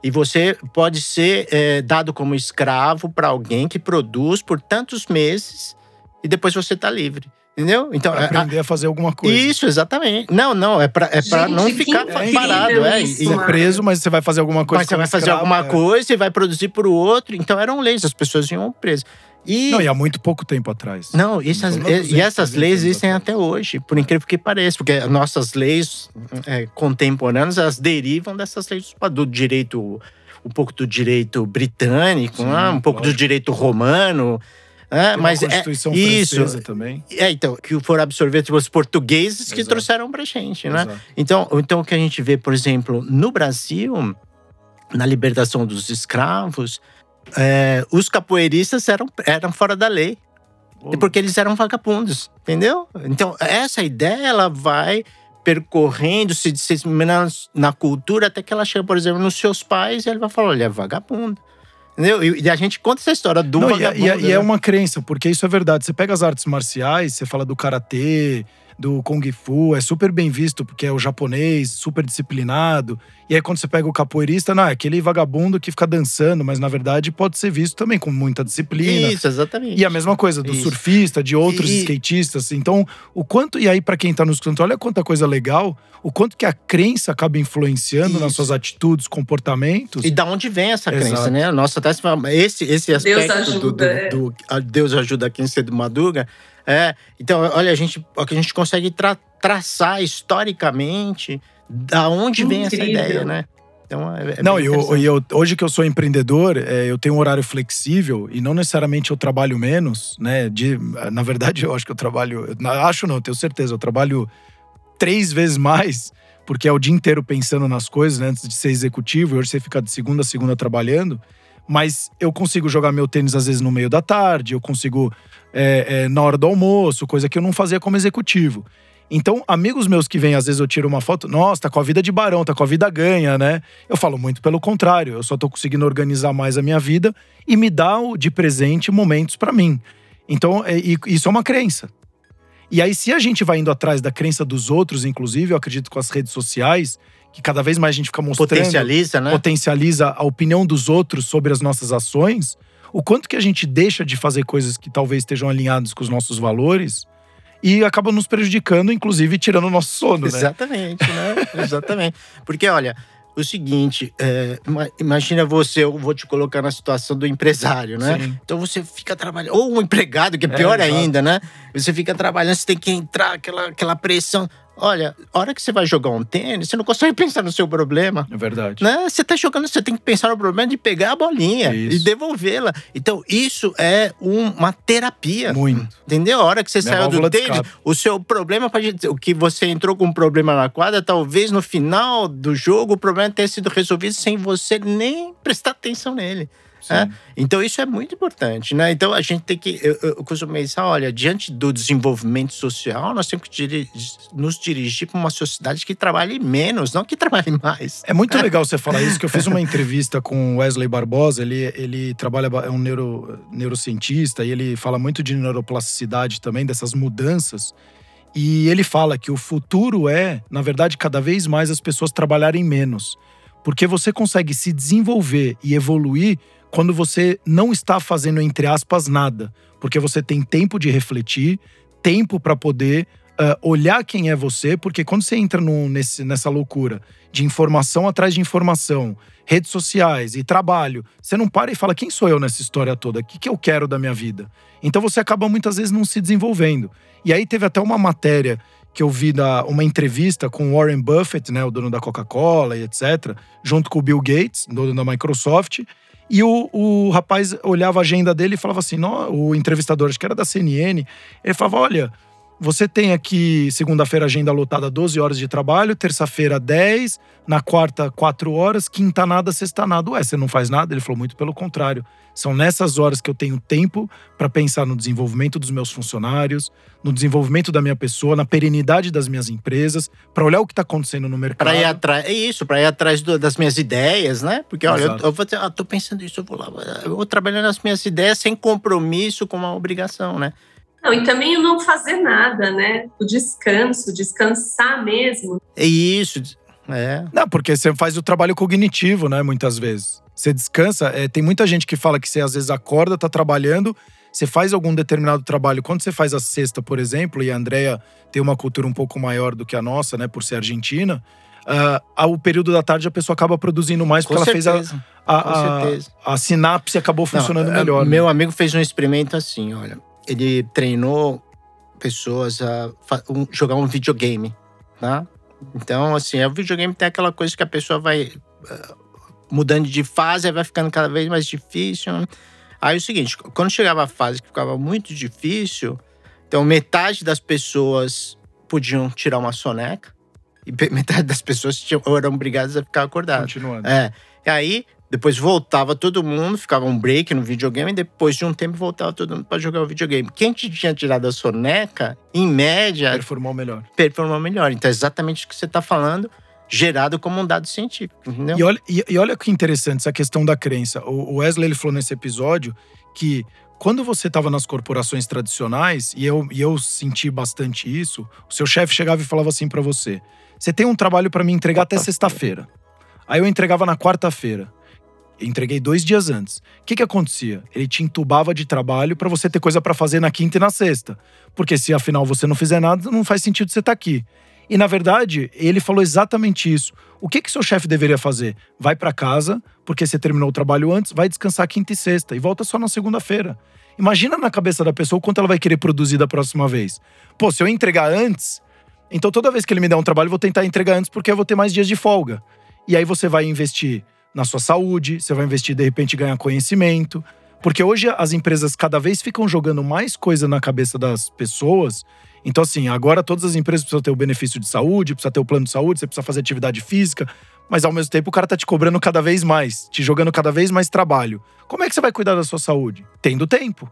e você pode ser eh, dado como escravo para alguém que produz por tantos meses e depois você tá livre. Entendeu? Então, Pra a- aprender a fazer alguma coisa. isso, exatamente. Não, não, é pra, é pra Gente, não ficar incrível parado. É, isso, e- Você é preso, mas você vai fazer alguma coisa. mas você vai fazer escravo, alguma é. coisa e vai produzir para o outro. Então eram leis, as pessoas iam presas. E Não, e há muito pouco tempo atrás. não, essas, Não, e, 200, e essas 300 leis existem até hoje, por incrível que pareça, porque nossas leis é, contemporâneas elas derivam dessas leis do direito, um pouco do direito britânico, Sim, né, um pouco do lógico. direito romano. Uma mas é, isso, também. é, então, que foram absorver os portugueses que Exato. trouxeram pra gente, né? Exato. Então, então, o que a gente vê, por exemplo, no Brasil, na libertação dos escravos, é, os capoeiristas eram, eram fora da lei, porque eles eram vagabundos, entendeu? Então, essa ideia, ela vai percorrendo, se disseminando na cultura, até que ela chega, por exemplo, nos seus pais e ele vai falar, olha, é vagabundo. Entendeu? E, a gente conta essa história do Não, e, é- vagabundo. e é- e é né? uma crença, porque isso é verdade. Você pega as artes marciais, você fala do karatê, do Kung Fu, é super bem visto, porque é o japonês, super disciplinado. E aí, quando você pega o capoeirista, não, é aquele vagabundo que fica dançando, mas na verdade pode ser visto também com muita disciplina. Isso, exatamente. E a mesma coisa do Isso. surfista, de outros E- skatistas. Então, o quanto. E aí, pra quem tá nos escutando, olha quanta coisa legal, o quanto que a crença acaba influenciando nas Isso. suas atitudes, comportamentos. E da onde vem essa crença, Exato. né? Nossa, até esse, esse Deus aspecto do, ajuda, do, é. do- a Deus ajuda quem cedo madruga. É, então, olha, a gente, a gente consegue tra- traçar historicamente da onde vem essa Incrível. ideia, né? Então, é, é Não, e eu, eu- hoje que eu sou empreendedor, é, eu tenho um horário flexível e não necessariamente eu trabalho menos, né? De, na verdade, eu acho que eu trabalho. eu não- acho não, tenho certeza. Eu trabalho três vezes mais, porque é o dia inteiro pensando nas coisas, né? Antes de ser executivo, e hoje você fica de segunda a segunda trabalhando. Mas eu consigo jogar meu tênis às vezes no meio da tarde, eu consigo é, é, na hora do almoço, coisa que eu não fazia como executivo. Então, amigos meus que vêm, às vezes eu tiro uma foto, nossa, tá com a vida de barão, tá com a vida ganha, né? Eu falo muito pelo contrário, eu só tô conseguindo organizar mais a minha vida e me o- de presente momentos pra mim. Então, é- isso é uma crença. E aí, se a gente vai indo atrás da crença dos outros, inclusive, eu acredito com as redes sociais, que cada vez mais a gente fica mostrando Potencializa, né? potencializa a opinião dos outros sobre as nossas ações, o quanto que a gente deixa de fazer coisas que talvez estejam alinhadas com os nossos valores e acaba nos prejudicando, inclusive tirando o nosso sono, né? Exatamente, né? Exatamente. Porque, olha, o seguinte, é, ima- imagina você, eu vou te colocar na situação do empresário, né? Sim. Então você fica trabalhando, ou um empregado, que é pior exato. ainda, né? Você fica trabalhando, você tem que entrar, aquela, aquela pressão. Olha, a hora que você vai jogar um tênis, você não consegue pensar no seu problema. É verdade. Né? Você tá jogando, você tem que pensar no problema de pegar a bolinha Isso. e devolvê-la. Então, isso é um- uma terapia. Muito. Entendeu? A hora que você Minha saiu do tênis, o seu problema pode o que você entrou com um problema na quadra, talvez no final do jogo o problema tenha sido resolvido sem você nem prestar atenção nele. É? Então isso é muito importante, né? Então a gente tem que, eu, eu costumo pensar, olha, diante do desenvolvimento social, nós temos que diri- nos dirigir para uma sociedade que trabalhe menos, não que trabalhe mais. É muito legal você falar isso, que eu fiz uma entrevista com o Wesley Barbosa, ele, ele trabalha, é um neuro, neurocientista e ele fala muito de neuroplasticidade também, dessas mudanças. E ele fala que o futuro é, na verdade, cada vez mais as pessoas trabalharem menos. Porque você consegue se desenvolver e evoluir quando você não está fazendo, entre aspas, nada. Porque você tem tempo de refletir, tempo para poder ah, olhar quem é você, porque quando você entra num- nesse- nessa loucura de informação atrás de informação, redes sociais e trabalho, você não para e fala: quem sou eu nessa história toda? O que, que eu quero da minha vida? Então você acaba muitas vezes não se desenvolvendo. E aí teve até uma matéria que eu vi da uma entrevista com Warren Buffett, né, o dono da Coca-Cola e etc, junto com o Bill Gates, dono da Microsoft. E o, o rapaz olhava a agenda dele e falava assim: o entrevistador, acho que era da CNN, ele falava: olha, você tem aqui segunda-feira agenda lotada 12 horas de trabalho, terça-feira 10, na quarta 4 horas, quinta nada, sexta nada. Ué, você não faz nada? Ele falou muito pelo contrário. São nessas horas que eu tenho tempo para pensar no desenvolvimento dos meus funcionários, no desenvolvimento da minha pessoa, na perenidade das minhas empresas, para olhar o que está acontecendo no mercado. Para ir atrás, é isso, para ir atrás do- das minhas ideias, né? Porque, olha, eu, Exato. eu vou ter, ah, tô pensando isso, eu vou lá, eu vou trabalhando nas minhas ideias sem compromisso com uma obrigação, né? Não, e também o não fazer nada, né? O descanso, descansar mesmo. É isso, é. Não, porque você faz o trabalho cognitivo, né? Muitas vezes. Você descansa. é, tem muita gente que fala que você às vezes acorda, tá trabalhando, você faz algum determinado trabalho. Quando você faz a sexta, por exemplo, e a Andrea tem uma cultura um pouco maior do que a nossa, né? Por ser argentina. ao período da tarde a pessoa acaba produzindo mais Com porque ela fez a, certeza. a, com a- certeza. a sinapse acabou funcionando Não, é, melhor. né? Meu amigo fez um experimento assim, olha. Ele treinou pessoas a um- jogar um videogame, tá? Então, assim, o videogame tem aquela coisa que a pessoa vai ah, mudando de fase, vai ficando cada vez mais difícil. Aí é o seguinte, quando chegava a fase que ficava muito difícil, então metade das pessoas podiam tirar uma soneca e metade das pessoas tinham, eram obrigadas a ficar acordadas. Continuando. É. E aí, depois voltava todo mundo, ficava um break no videogame, e depois de um tempo voltava todo mundo para jogar o videogame. Quem te tinha tirado a soneca, em média, Performou melhor. performou melhor. Então, é exatamente o que você está falando, gerado como um dado científico, entendeu? E olha, e, e olha que interessante essa questão da crença. O o Wesley ele falou nesse episódio que quando você estava nas corporações tradicionais, e eu, e eu senti bastante isso, o seu chefe chegava e falava assim para você: você tem um trabalho para me entregar até sexta-feira. Aí eu entregava na quarta-feira. Entreguei dois dias antes. O que, que acontecia? Ele te entubava de trabalho para você ter coisa para fazer na quinta e na sexta. Porque se afinal você não fizer nada, não faz sentido você estar tá aqui. E na verdade, ele falou exatamente isso. O que que seu chefe deveria fazer? Vai para casa, porque você terminou o trabalho antes, vai descansar quinta e sexta e volta só na segunda-feira. Imagina na cabeça da pessoa o quanto ela vai querer produzir da próxima vez. Pô, se eu entregar antes, então toda vez que ele me der um trabalho, eu vou tentar entregar antes porque eu vou ter mais dias de folga. E aí você vai investir na sua saúde, você vai investir de repente ganhar conhecimento, porque hoje as empresas cada vez ficam jogando mais coisa na cabeça das pessoas então, assim, agora todas as empresas precisam ter o benefício de saúde, precisa ter o plano de saúde, você precisa fazer atividade física, mas ao mesmo tempo o cara tá te cobrando cada vez mais, te jogando cada vez mais trabalho. Como é que você vai cuidar da sua saúde? Tendo tempo.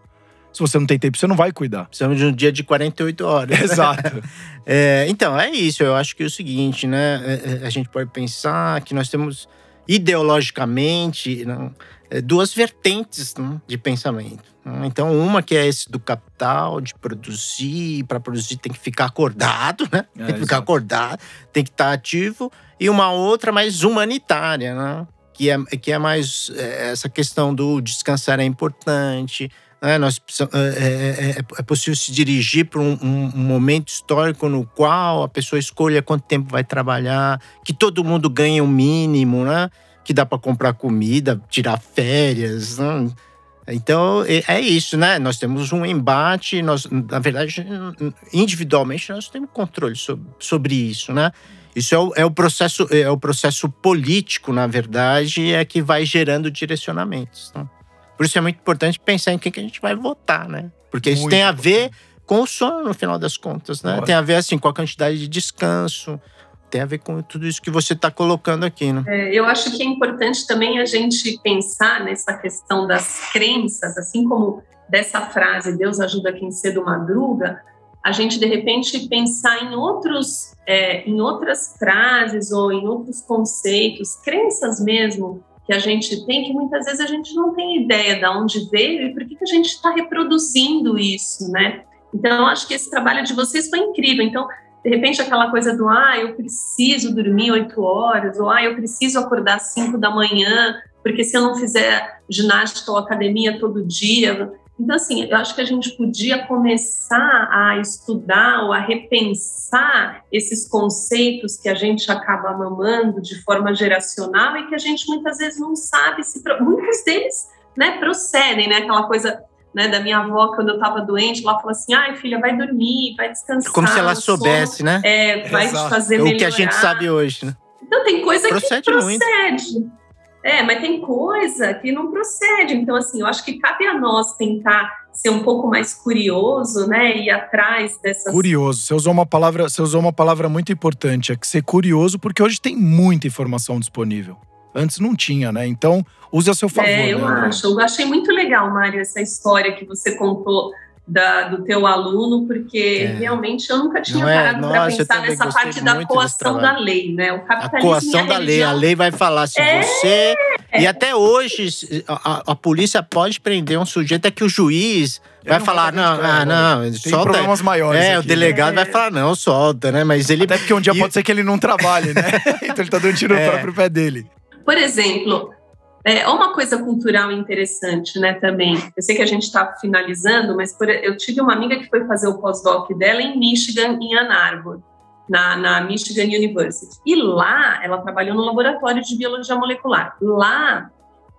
Se você não tem tempo, você não vai cuidar. Precisamos de um dia de 48 horas. Exato. é, então, é isso. Eu acho que é o seguinte, né? É, é, a gente pode pensar que nós temos ideologicamente. Não, é, duas vertentes né, de pensamento. Né? Então, uma que é esse do capital, de produzir, para produzir tem que ficar acordado, né? É, tem que ficar acordado, tem que estar ativo, e uma outra mais humanitária, né? Que é, que é mais é, essa questão do descansar é importante, né? Nós é, é, é, é, possível se dirigir para um, um, um, momento histórico no qual a pessoa escolha quanto tempo vai trabalhar, que todo mundo ganhe o mínimo, né? que dá para comprar comida, tirar férias. Né? Então é isso, né? Nós temos um embate, nós, na verdade, individualmente nós temos controle sobre, sobre isso, né? Isso é o, é o, processo é o processo político, na verdade, é que vai gerando direcionamentos. Né? Por isso é muito importante pensar em quem que a gente vai votar, né? Porque isso tem a ver com o sono, no final das contas, né? Tem a ver assim com a quantidade de descanso, tem a ver com tudo isso que você está colocando aqui, né? É, eu acho que é importante também a gente pensar nessa questão das crenças, assim como dessa frase Deus ajuda quem cedo madruga, a gente de repente pensar em outros, é, em outras frases ou em outros conceitos, crenças mesmo que a gente tem que muitas vezes a gente não tem ideia de onde veio e por que, que a gente está reproduzindo isso, né? Então, acho que esse trabalho de vocês foi incrível. Então, de repente aquela coisa do ah, eu preciso dormir oito horas, ou ah, eu preciso acordar cinco da manhã, porque se eu não fizer ginástica ou academia todo dia. Então, assim, eu acho que a gente podia começar a estudar ou a repensar esses conceitos que a gente acaba mamando de forma geracional e que a gente muitas vezes não sabe se. Muitos deles né, procedem, né? Aquela coisa né, da minha avó quando eu estava doente, ela falou assim: ai, filha, vai dormir, vai descansar. Como se ela soubesse, sono, né? É, vai Exato. te fazer melhorar. É o que a gente sabe hoje, né? Então tem coisa procede que procede. Muito. É, mas tem coisa que não procede. Então, assim, eu acho que cabe a nós tentar ser um pouco mais curioso, né? Ir atrás dessas. Curioso. Você usou uma palavra, você usou uma palavra muito importante, é que ser curioso, porque hoje tem muita informação disponível. Antes não tinha, né? Então, use a seu favor. É, eu né? acho. Eu achei muito legal, Mário, essa história que você contou da, do teu aluno, porque é. realmente eu nunca tinha é, parado para pensar nessa parte da coação da lei, né? O capitalismo a coação a da lei, a lei vai falar se é. você e até hoje a, a, polícia pode prender um sujeito é que o juiz vai falar não, ah, não, tem solta. problemas maiores. É, aqui, o delegado né? vai falar não, solta, né? Mas ele até porque um dia e... pode ser que ele não trabalhe, né? então ele tá dando tiro no é. próprio pé dele. Por exemplo, é uma coisa cultural interessante, né, também. Eu sei que a gente está finalizando, mas por, eu tive uma amiga que foi fazer o pós-doc dela em Michigan, em Ann Arbor, na, na Michigan University. E lá, ela trabalhou no laboratório de biologia molecular. Lá,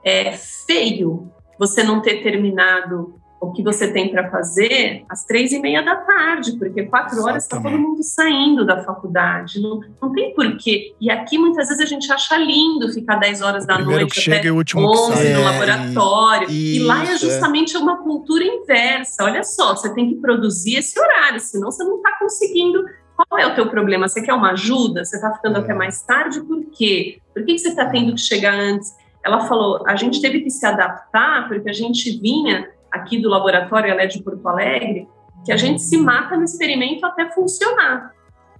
é feio você não ter terminado o que você tem para fazer às três e meia da tarde, porque quatro horas está todo mundo saindo da faculdade, não, não tem porquê. E aqui muitas vezes a gente acha lindo ficar dez horas o da noite que chega até e o último 11 no laboratório. Isso, e lá é justamente é. uma cultura inversa. Olha só, você tem que produzir esse horário, senão você não está conseguindo qual é o teu problema? Você quer uma ajuda? Você está ficando é. até mais tarde? Por quê? Por que, que você está tendo que chegar antes? Ela falou, a gente teve que se adaptar porque a gente vinha aqui do laboratório, ela é de Porto Alegre, que a gente se mata no experimento até funcionar.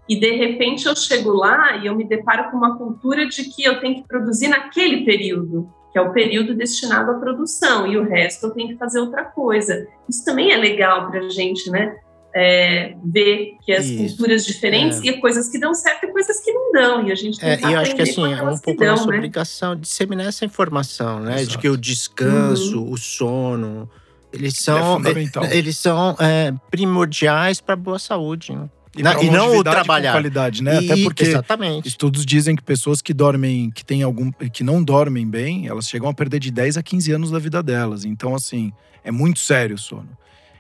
E de repente eu chego lá e eu me deparo com uma cultura de que eu tenho que produzir naquele período, que é o período destinado à produção, e o resto eu tenho que fazer outra coisa. Isso também é legal para a gente, né? É, ver que as Isso, culturas diferentes é. e coisas que dão certo e coisas que não dão. E a gente tem é, que E eu acho que assim, é um pouco dão, nossa né? obrigação disseminar essa informação, né? Exato. De que o descanso, uhum. o sono, eles são, é eles são é, primordiais para boa saúde. Né? E, Na, e não o trabalhar. qualidade, né? E, Até porque exatamente. estudos dizem que pessoas que dormem, que têm algum, que não dormem bem, elas chegam a perder de 10 a 15 anos da vida delas. Então, assim, é muito sério o sono.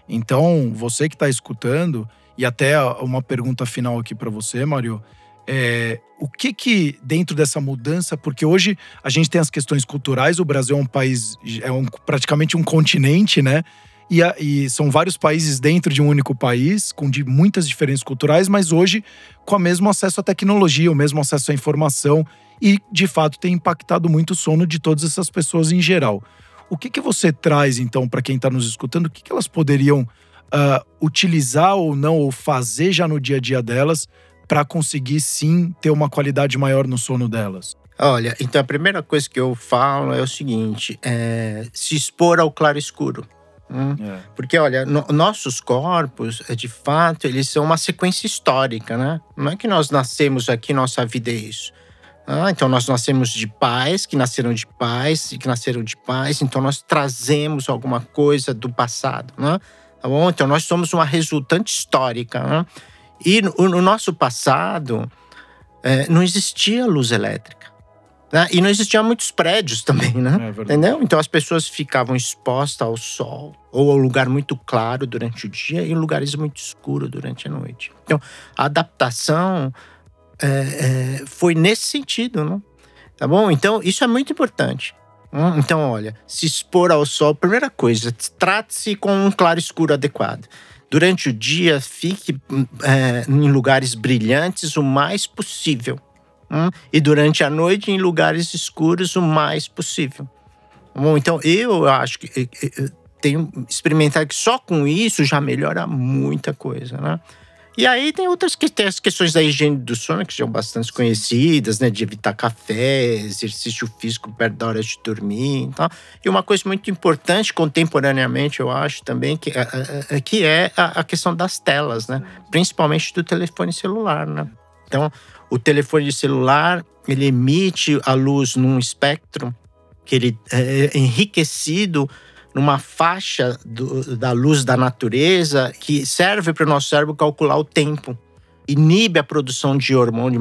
Então, você que está escutando, e até uma pergunta final aqui para você, Mário, é, o que que dentro dessa mudança, porque hoje a gente tem as questões culturais, o Brasil é um país, é um, praticamente um continente, né? E, a, e, são vários países dentro de um único país, com de muitas diferenças culturais, mas hoje com o mesmo acesso à tecnologia, o mesmo acesso à informação, e de fato tem impactado muito o sono de todas essas pessoas em geral. O que, que você traz, então, para quem está nos escutando? O que, que elas poderiam uh, utilizar ou não, ou fazer já no dia a dia delas, para conseguir sim ter uma qualidade maior no sono delas? Olha, então a primeira coisa que eu falo é o seguinte: é se expor ao claro escuro. Hum? É. Porque, olha, no, nossos corpos, é, de fato, eles são uma sequência histórica, né? Não é que nós nascemos aqui, nossa vida é isso. Ah, então, nós nascemos de pais que nasceram de pais e que nasceram de pais, então nós trazemos alguma coisa do passado, né? Tá bom? Então, nós somos uma resultante histórica, né? E no, no nosso passado, é, não existia luz elétrica. Né? E não existiam muitos prédios também, né? É Entendeu? Então as pessoas ficavam expostas ao sol ou ao lugar muito claro durante o dia e em lugares muito escuros durante a noite. Então a adaptação é, é, foi nesse sentido, né? Tá bom? Então isso é muito importante. Hum? Então, olha, se expor ao sol, primeira coisa, trate-se com um claro escuro adequado. Durante o dia, fique é, em lugares brilhantes o mais possível Hum? E durante a noite em lugares escuros o mais possível. Bom, então eu acho que eu tenho experimentado que só com isso já melhora muita coisa, né? E aí tem outras que tem as questões da higiene do sono que são bastante conhecidas, né? De evitar café, exercício físico perto da hora de dormir e tal. E uma coisa muito importante contemporaneamente, eu acho também, que é, é, é que é a questão das telas, né? Principalmente do telefone celular, né? Então, o telefone celular, ele emite a luz num espectro que ele é enriquecido numa faixa do, da luz da natureza que serve para o nosso cérebro calcular o tempo. Inibe a produção de hormônio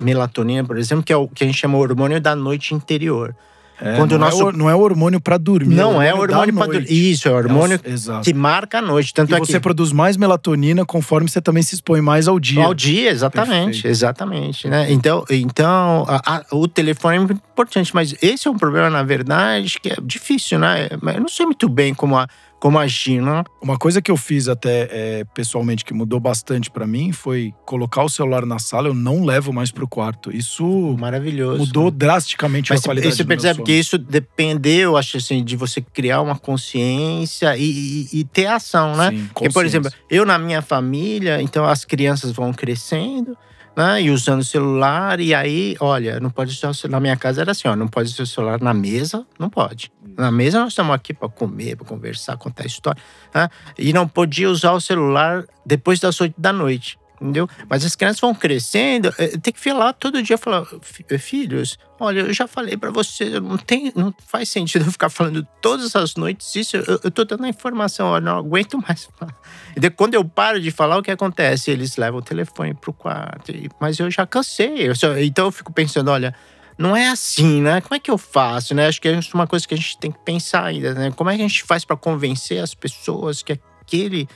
melatonina, por exemplo, que é o que a gente chama hormônio da noite interior. É, Quando não, nosso... é, não é hormônio para dormir. Não é hormônio, é hormônio para dormir. Isso, é hormônio é, que marca a noite. Tanto e é você que... produz mais melatonina conforme você também se expõe mais ao dia. Ao dia, exatamente. Perfeito. Exatamente. Né? Então, então a, a, o telefone é importante, mas esse é um problema, na verdade, que é difícil, né? Eu não sei muito bem como a como agir, né? Uma coisa que eu fiz até é, pessoalmente que mudou bastante para mim foi colocar o celular na sala, eu não levo mais pro quarto. Isso maravilhoso. Mudou drasticamente Mas a qualidade você percebe que isso dependeu, acho assim, de você criar uma consciência e, e, e ter ação, né? Sim, Porque, por exemplo, eu na minha família, então as crianças vão crescendo, né? E usando o celular, e aí, olha, não pode usar o celular. Na minha casa era assim, ó, não pode usar o celular na mesa, não pode. Na mesa nós estamos aqui para comer, para conversar, contar história. Né? E não podia usar o celular depois das oito da noite entendeu? Mas as crianças vão crescendo, eh, tem que falar todo dia, falar, eh, filhos, olha, eu já falei para você, não tem, não faz sentido eu ficar falando todas as noites isso, eu, eu tô dando a informação, eu não aguento mais falar. E quando eu paro de falar, o que acontece? Eles levam o telefone pro quarto, mas eu já cansei, eu só, então eu fico pensando, olha, não é assim, né? Como é que eu faço, né? Acho que é uma coisa que a gente tem que pensar ainda, né? Como é que a gente faz para convencer as pessoas que aquele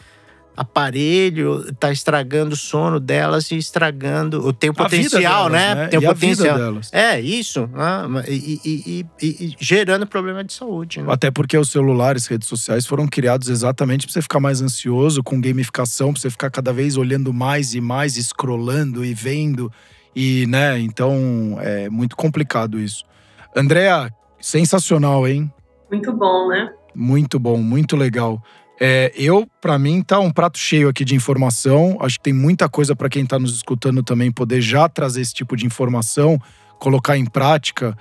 aparelho está estragando o sono delas e estragando. Tem o potencial, delas, né? né? Tem o potencial. É, isso. Né? E, e, e, e, gerando problema de saúde. Né? Até porque os celulares, redes sociais foram criados exatamente para você ficar mais ansioso, com gamificação, para você ficar cada vez olhando mais e mais, scrollando e vendo. E, né, então é muito complicado isso. Andréa, sensacional, hein? Muito bom, né? Muito bom, muito legal. É, eu, para mim, tá um prato cheio aqui de informação. Acho que tem muita coisa para quem tá nos escutando também poder já trazer esse tipo de informação, colocar em prática.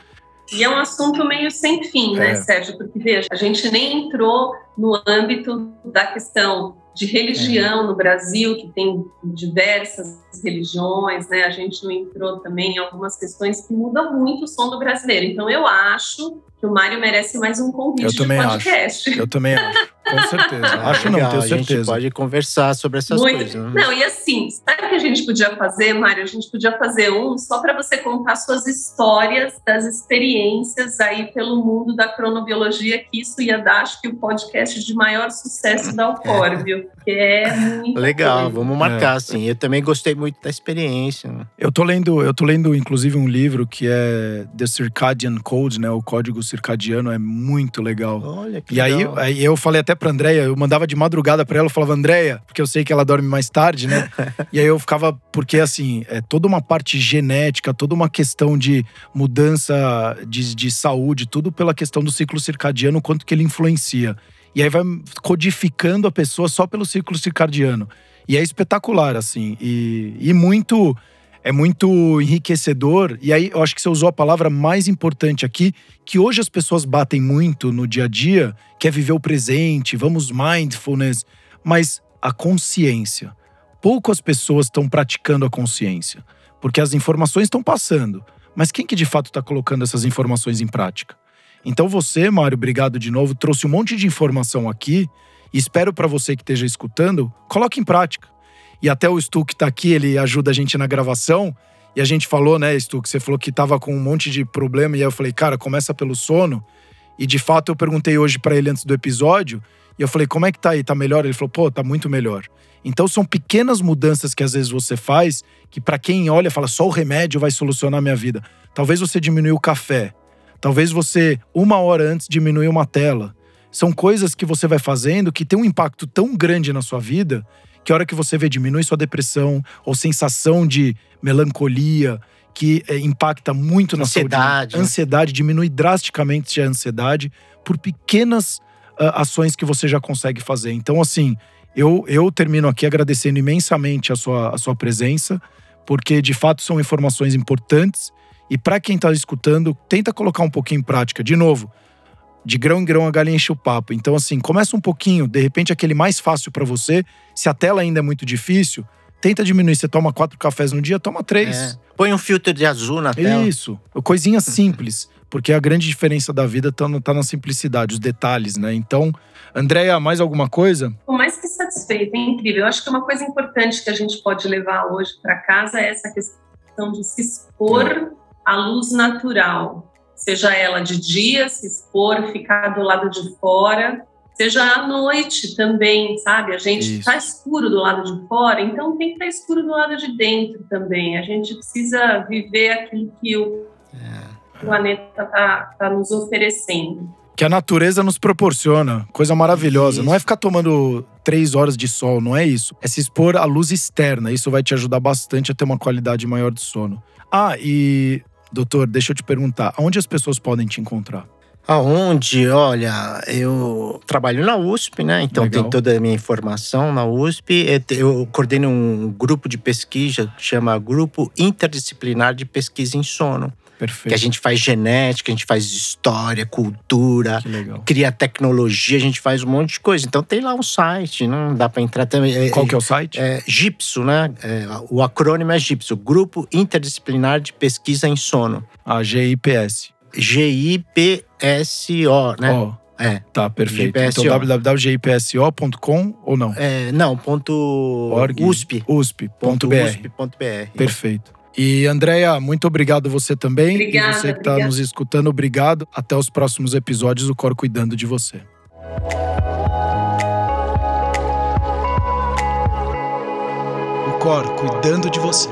E é um assunto meio sem fim, né, é. Sérgio? Porque, veja, a gente nem entrou no âmbito da questão de religião é. no Brasil, que tem diversas religiões, né? A gente não entrou também em algumas questões que mudam muito o som do brasileiro. Então, eu acho que o Mário merece mais um convite eu de podcast. Acho. Eu também acho. Com certeza. acho não, tenho certeza. A gente pode conversar sobre essas Muito. coisas. Né? Não, e assim, sabe o que a gente podia fazer, Mário? A gente podia fazer um só para você contar suas histórias das experiências aí pelo mundo da cronobiologia, que isso ia dar, acho que, o podcast de maior sucesso da Alcor, é. viu? Porque é muito Legal, coisa. vamos marcar, é. sim. Eu também gostei muito da experiência. Eu tô lendo, eu tô lendo, inclusive, um livro que é The Circadian Code, né? O Código Circadiano, é muito legal. Olha que E legal. aí, aí eu falei até pra Andréia, eu mandava de madrugada pra ela, eu falava, Andréia, porque eu sei que ela dorme mais tarde, né? e aí eu ficava, porque assim, é toda uma parte genética, toda uma questão de mudança de, de saúde, tudo pela questão do ciclo circadiano, quanto que ele influencia. E aí vai codificando a pessoa só pelo ciclo circadiano. E é espetacular, assim. E, e muito é muito enriquecedor. E aí, eu acho que você usou a palavra mais importante aqui, que hoje as pessoas batem muito no dia a dia, que é viver o presente, vamos mindfulness, mas a consciência. Poucas pessoas estão praticando a consciência, porque as informações estão passando. Mas quem que de fato está colocando essas informações em prática? Então você, Mário, obrigado de novo, trouxe um monte de informação aqui. E espero para você que esteja escutando, coloque em prática. E até o Stu que tá aqui, ele ajuda a gente na gravação. E a gente falou, né, Stu, que você falou que tava com um monte de problema. E aí eu falei, cara, começa pelo sono. E de fato eu perguntei hoje para ele antes do episódio. E eu falei, como é que tá aí? Tá melhor? Ele falou, pô, tá muito melhor. Então são pequenas mudanças que às vezes você faz, que para quem olha fala, só o remédio vai solucionar minha vida. Talvez você diminua o café. Talvez você, uma hora antes, diminua uma tela. São coisas que você vai fazendo que tem um impacto tão grande na sua vida que a hora que você vê diminui sua depressão ou sensação de melancolia, que é, impacta muito na ansiedade, saúde. Né? Ansiedade diminui drasticamente a ansiedade por pequenas uh, ações que você já consegue fazer. Então, assim, eu, eu termino aqui agradecendo imensamente a sua, a sua presença, porque de fato são informações importantes. E para quem está escutando, tenta colocar um pouquinho em prática. De novo, de grão em grão a galinha enche o papo. Então, assim, começa um pouquinho, de repente aquele mais fácil para você. Se a tela ainda é muito difícil, tenta diminuir. Você toma quatro cafés no dia, toma três. É. Põe um filtro de azul na tela. Isso. Coisinha simples. Porque a grande diferença da vida tá, tá na simplicidade, os detalhes, né? Então, Andréia, mais alguma coisa? Estou mais que satisfeita, é incrível. Eu acho que uma coisa importante que a gente pode levar hoje para casa é essa questão de se expor é. à luz natural seja ela de dia, se expor, ficar do lado de fora, seja à noite também, sabe? A gente está escuro do lado de fora, então tem que estar tá escuro do lado de dentro também. A gente precisa viver aquilo que o é. planeta está tá nos oferecendo. Que a natureza nos proporciona, coisa maravilhosa. Isso. Não é ficar tomando três horas de sol, não é isso. É se expor à luz externa. Isso vai te ajudar bastante a ter uma qualidade maior de sono. Ah, e Doutor, deixa eu te perguntar, aonde as pessoas podem te encontrar? Aonde? Olha, eu trabalho na USP, né? Então Legal. tem toda a minha informação na USP. Eu coordeno um grupo de pesquisa que chama Grupo Interdisciplinar de Pesquisa em Sono. Perfeito. Que a gente faz genética, a gente faz história, cultura, cria tecnologia, a gente faz um monte de coisa. Então tem lá um site, não dá para entrar também. É, Qual que é o site? É, GIPSO, né? É, o acrônimo é GIPSO, Grupo Interdisciplinar de Pesquisa em Sono. Ah, GIPS. G-I-P-S-O, né? Oh. É. Tá, perfeito. GPSO. Então www.gipso.com ou não? É, não, ponto Org, USP. USP.br. USP.br. Perfeito. E Andréia, muito obrigado você também. Obrigada, e você que está nos escutando, obrigado. Até os próximos episódios, o Cor cuidando de você. O Cor cuidando de você.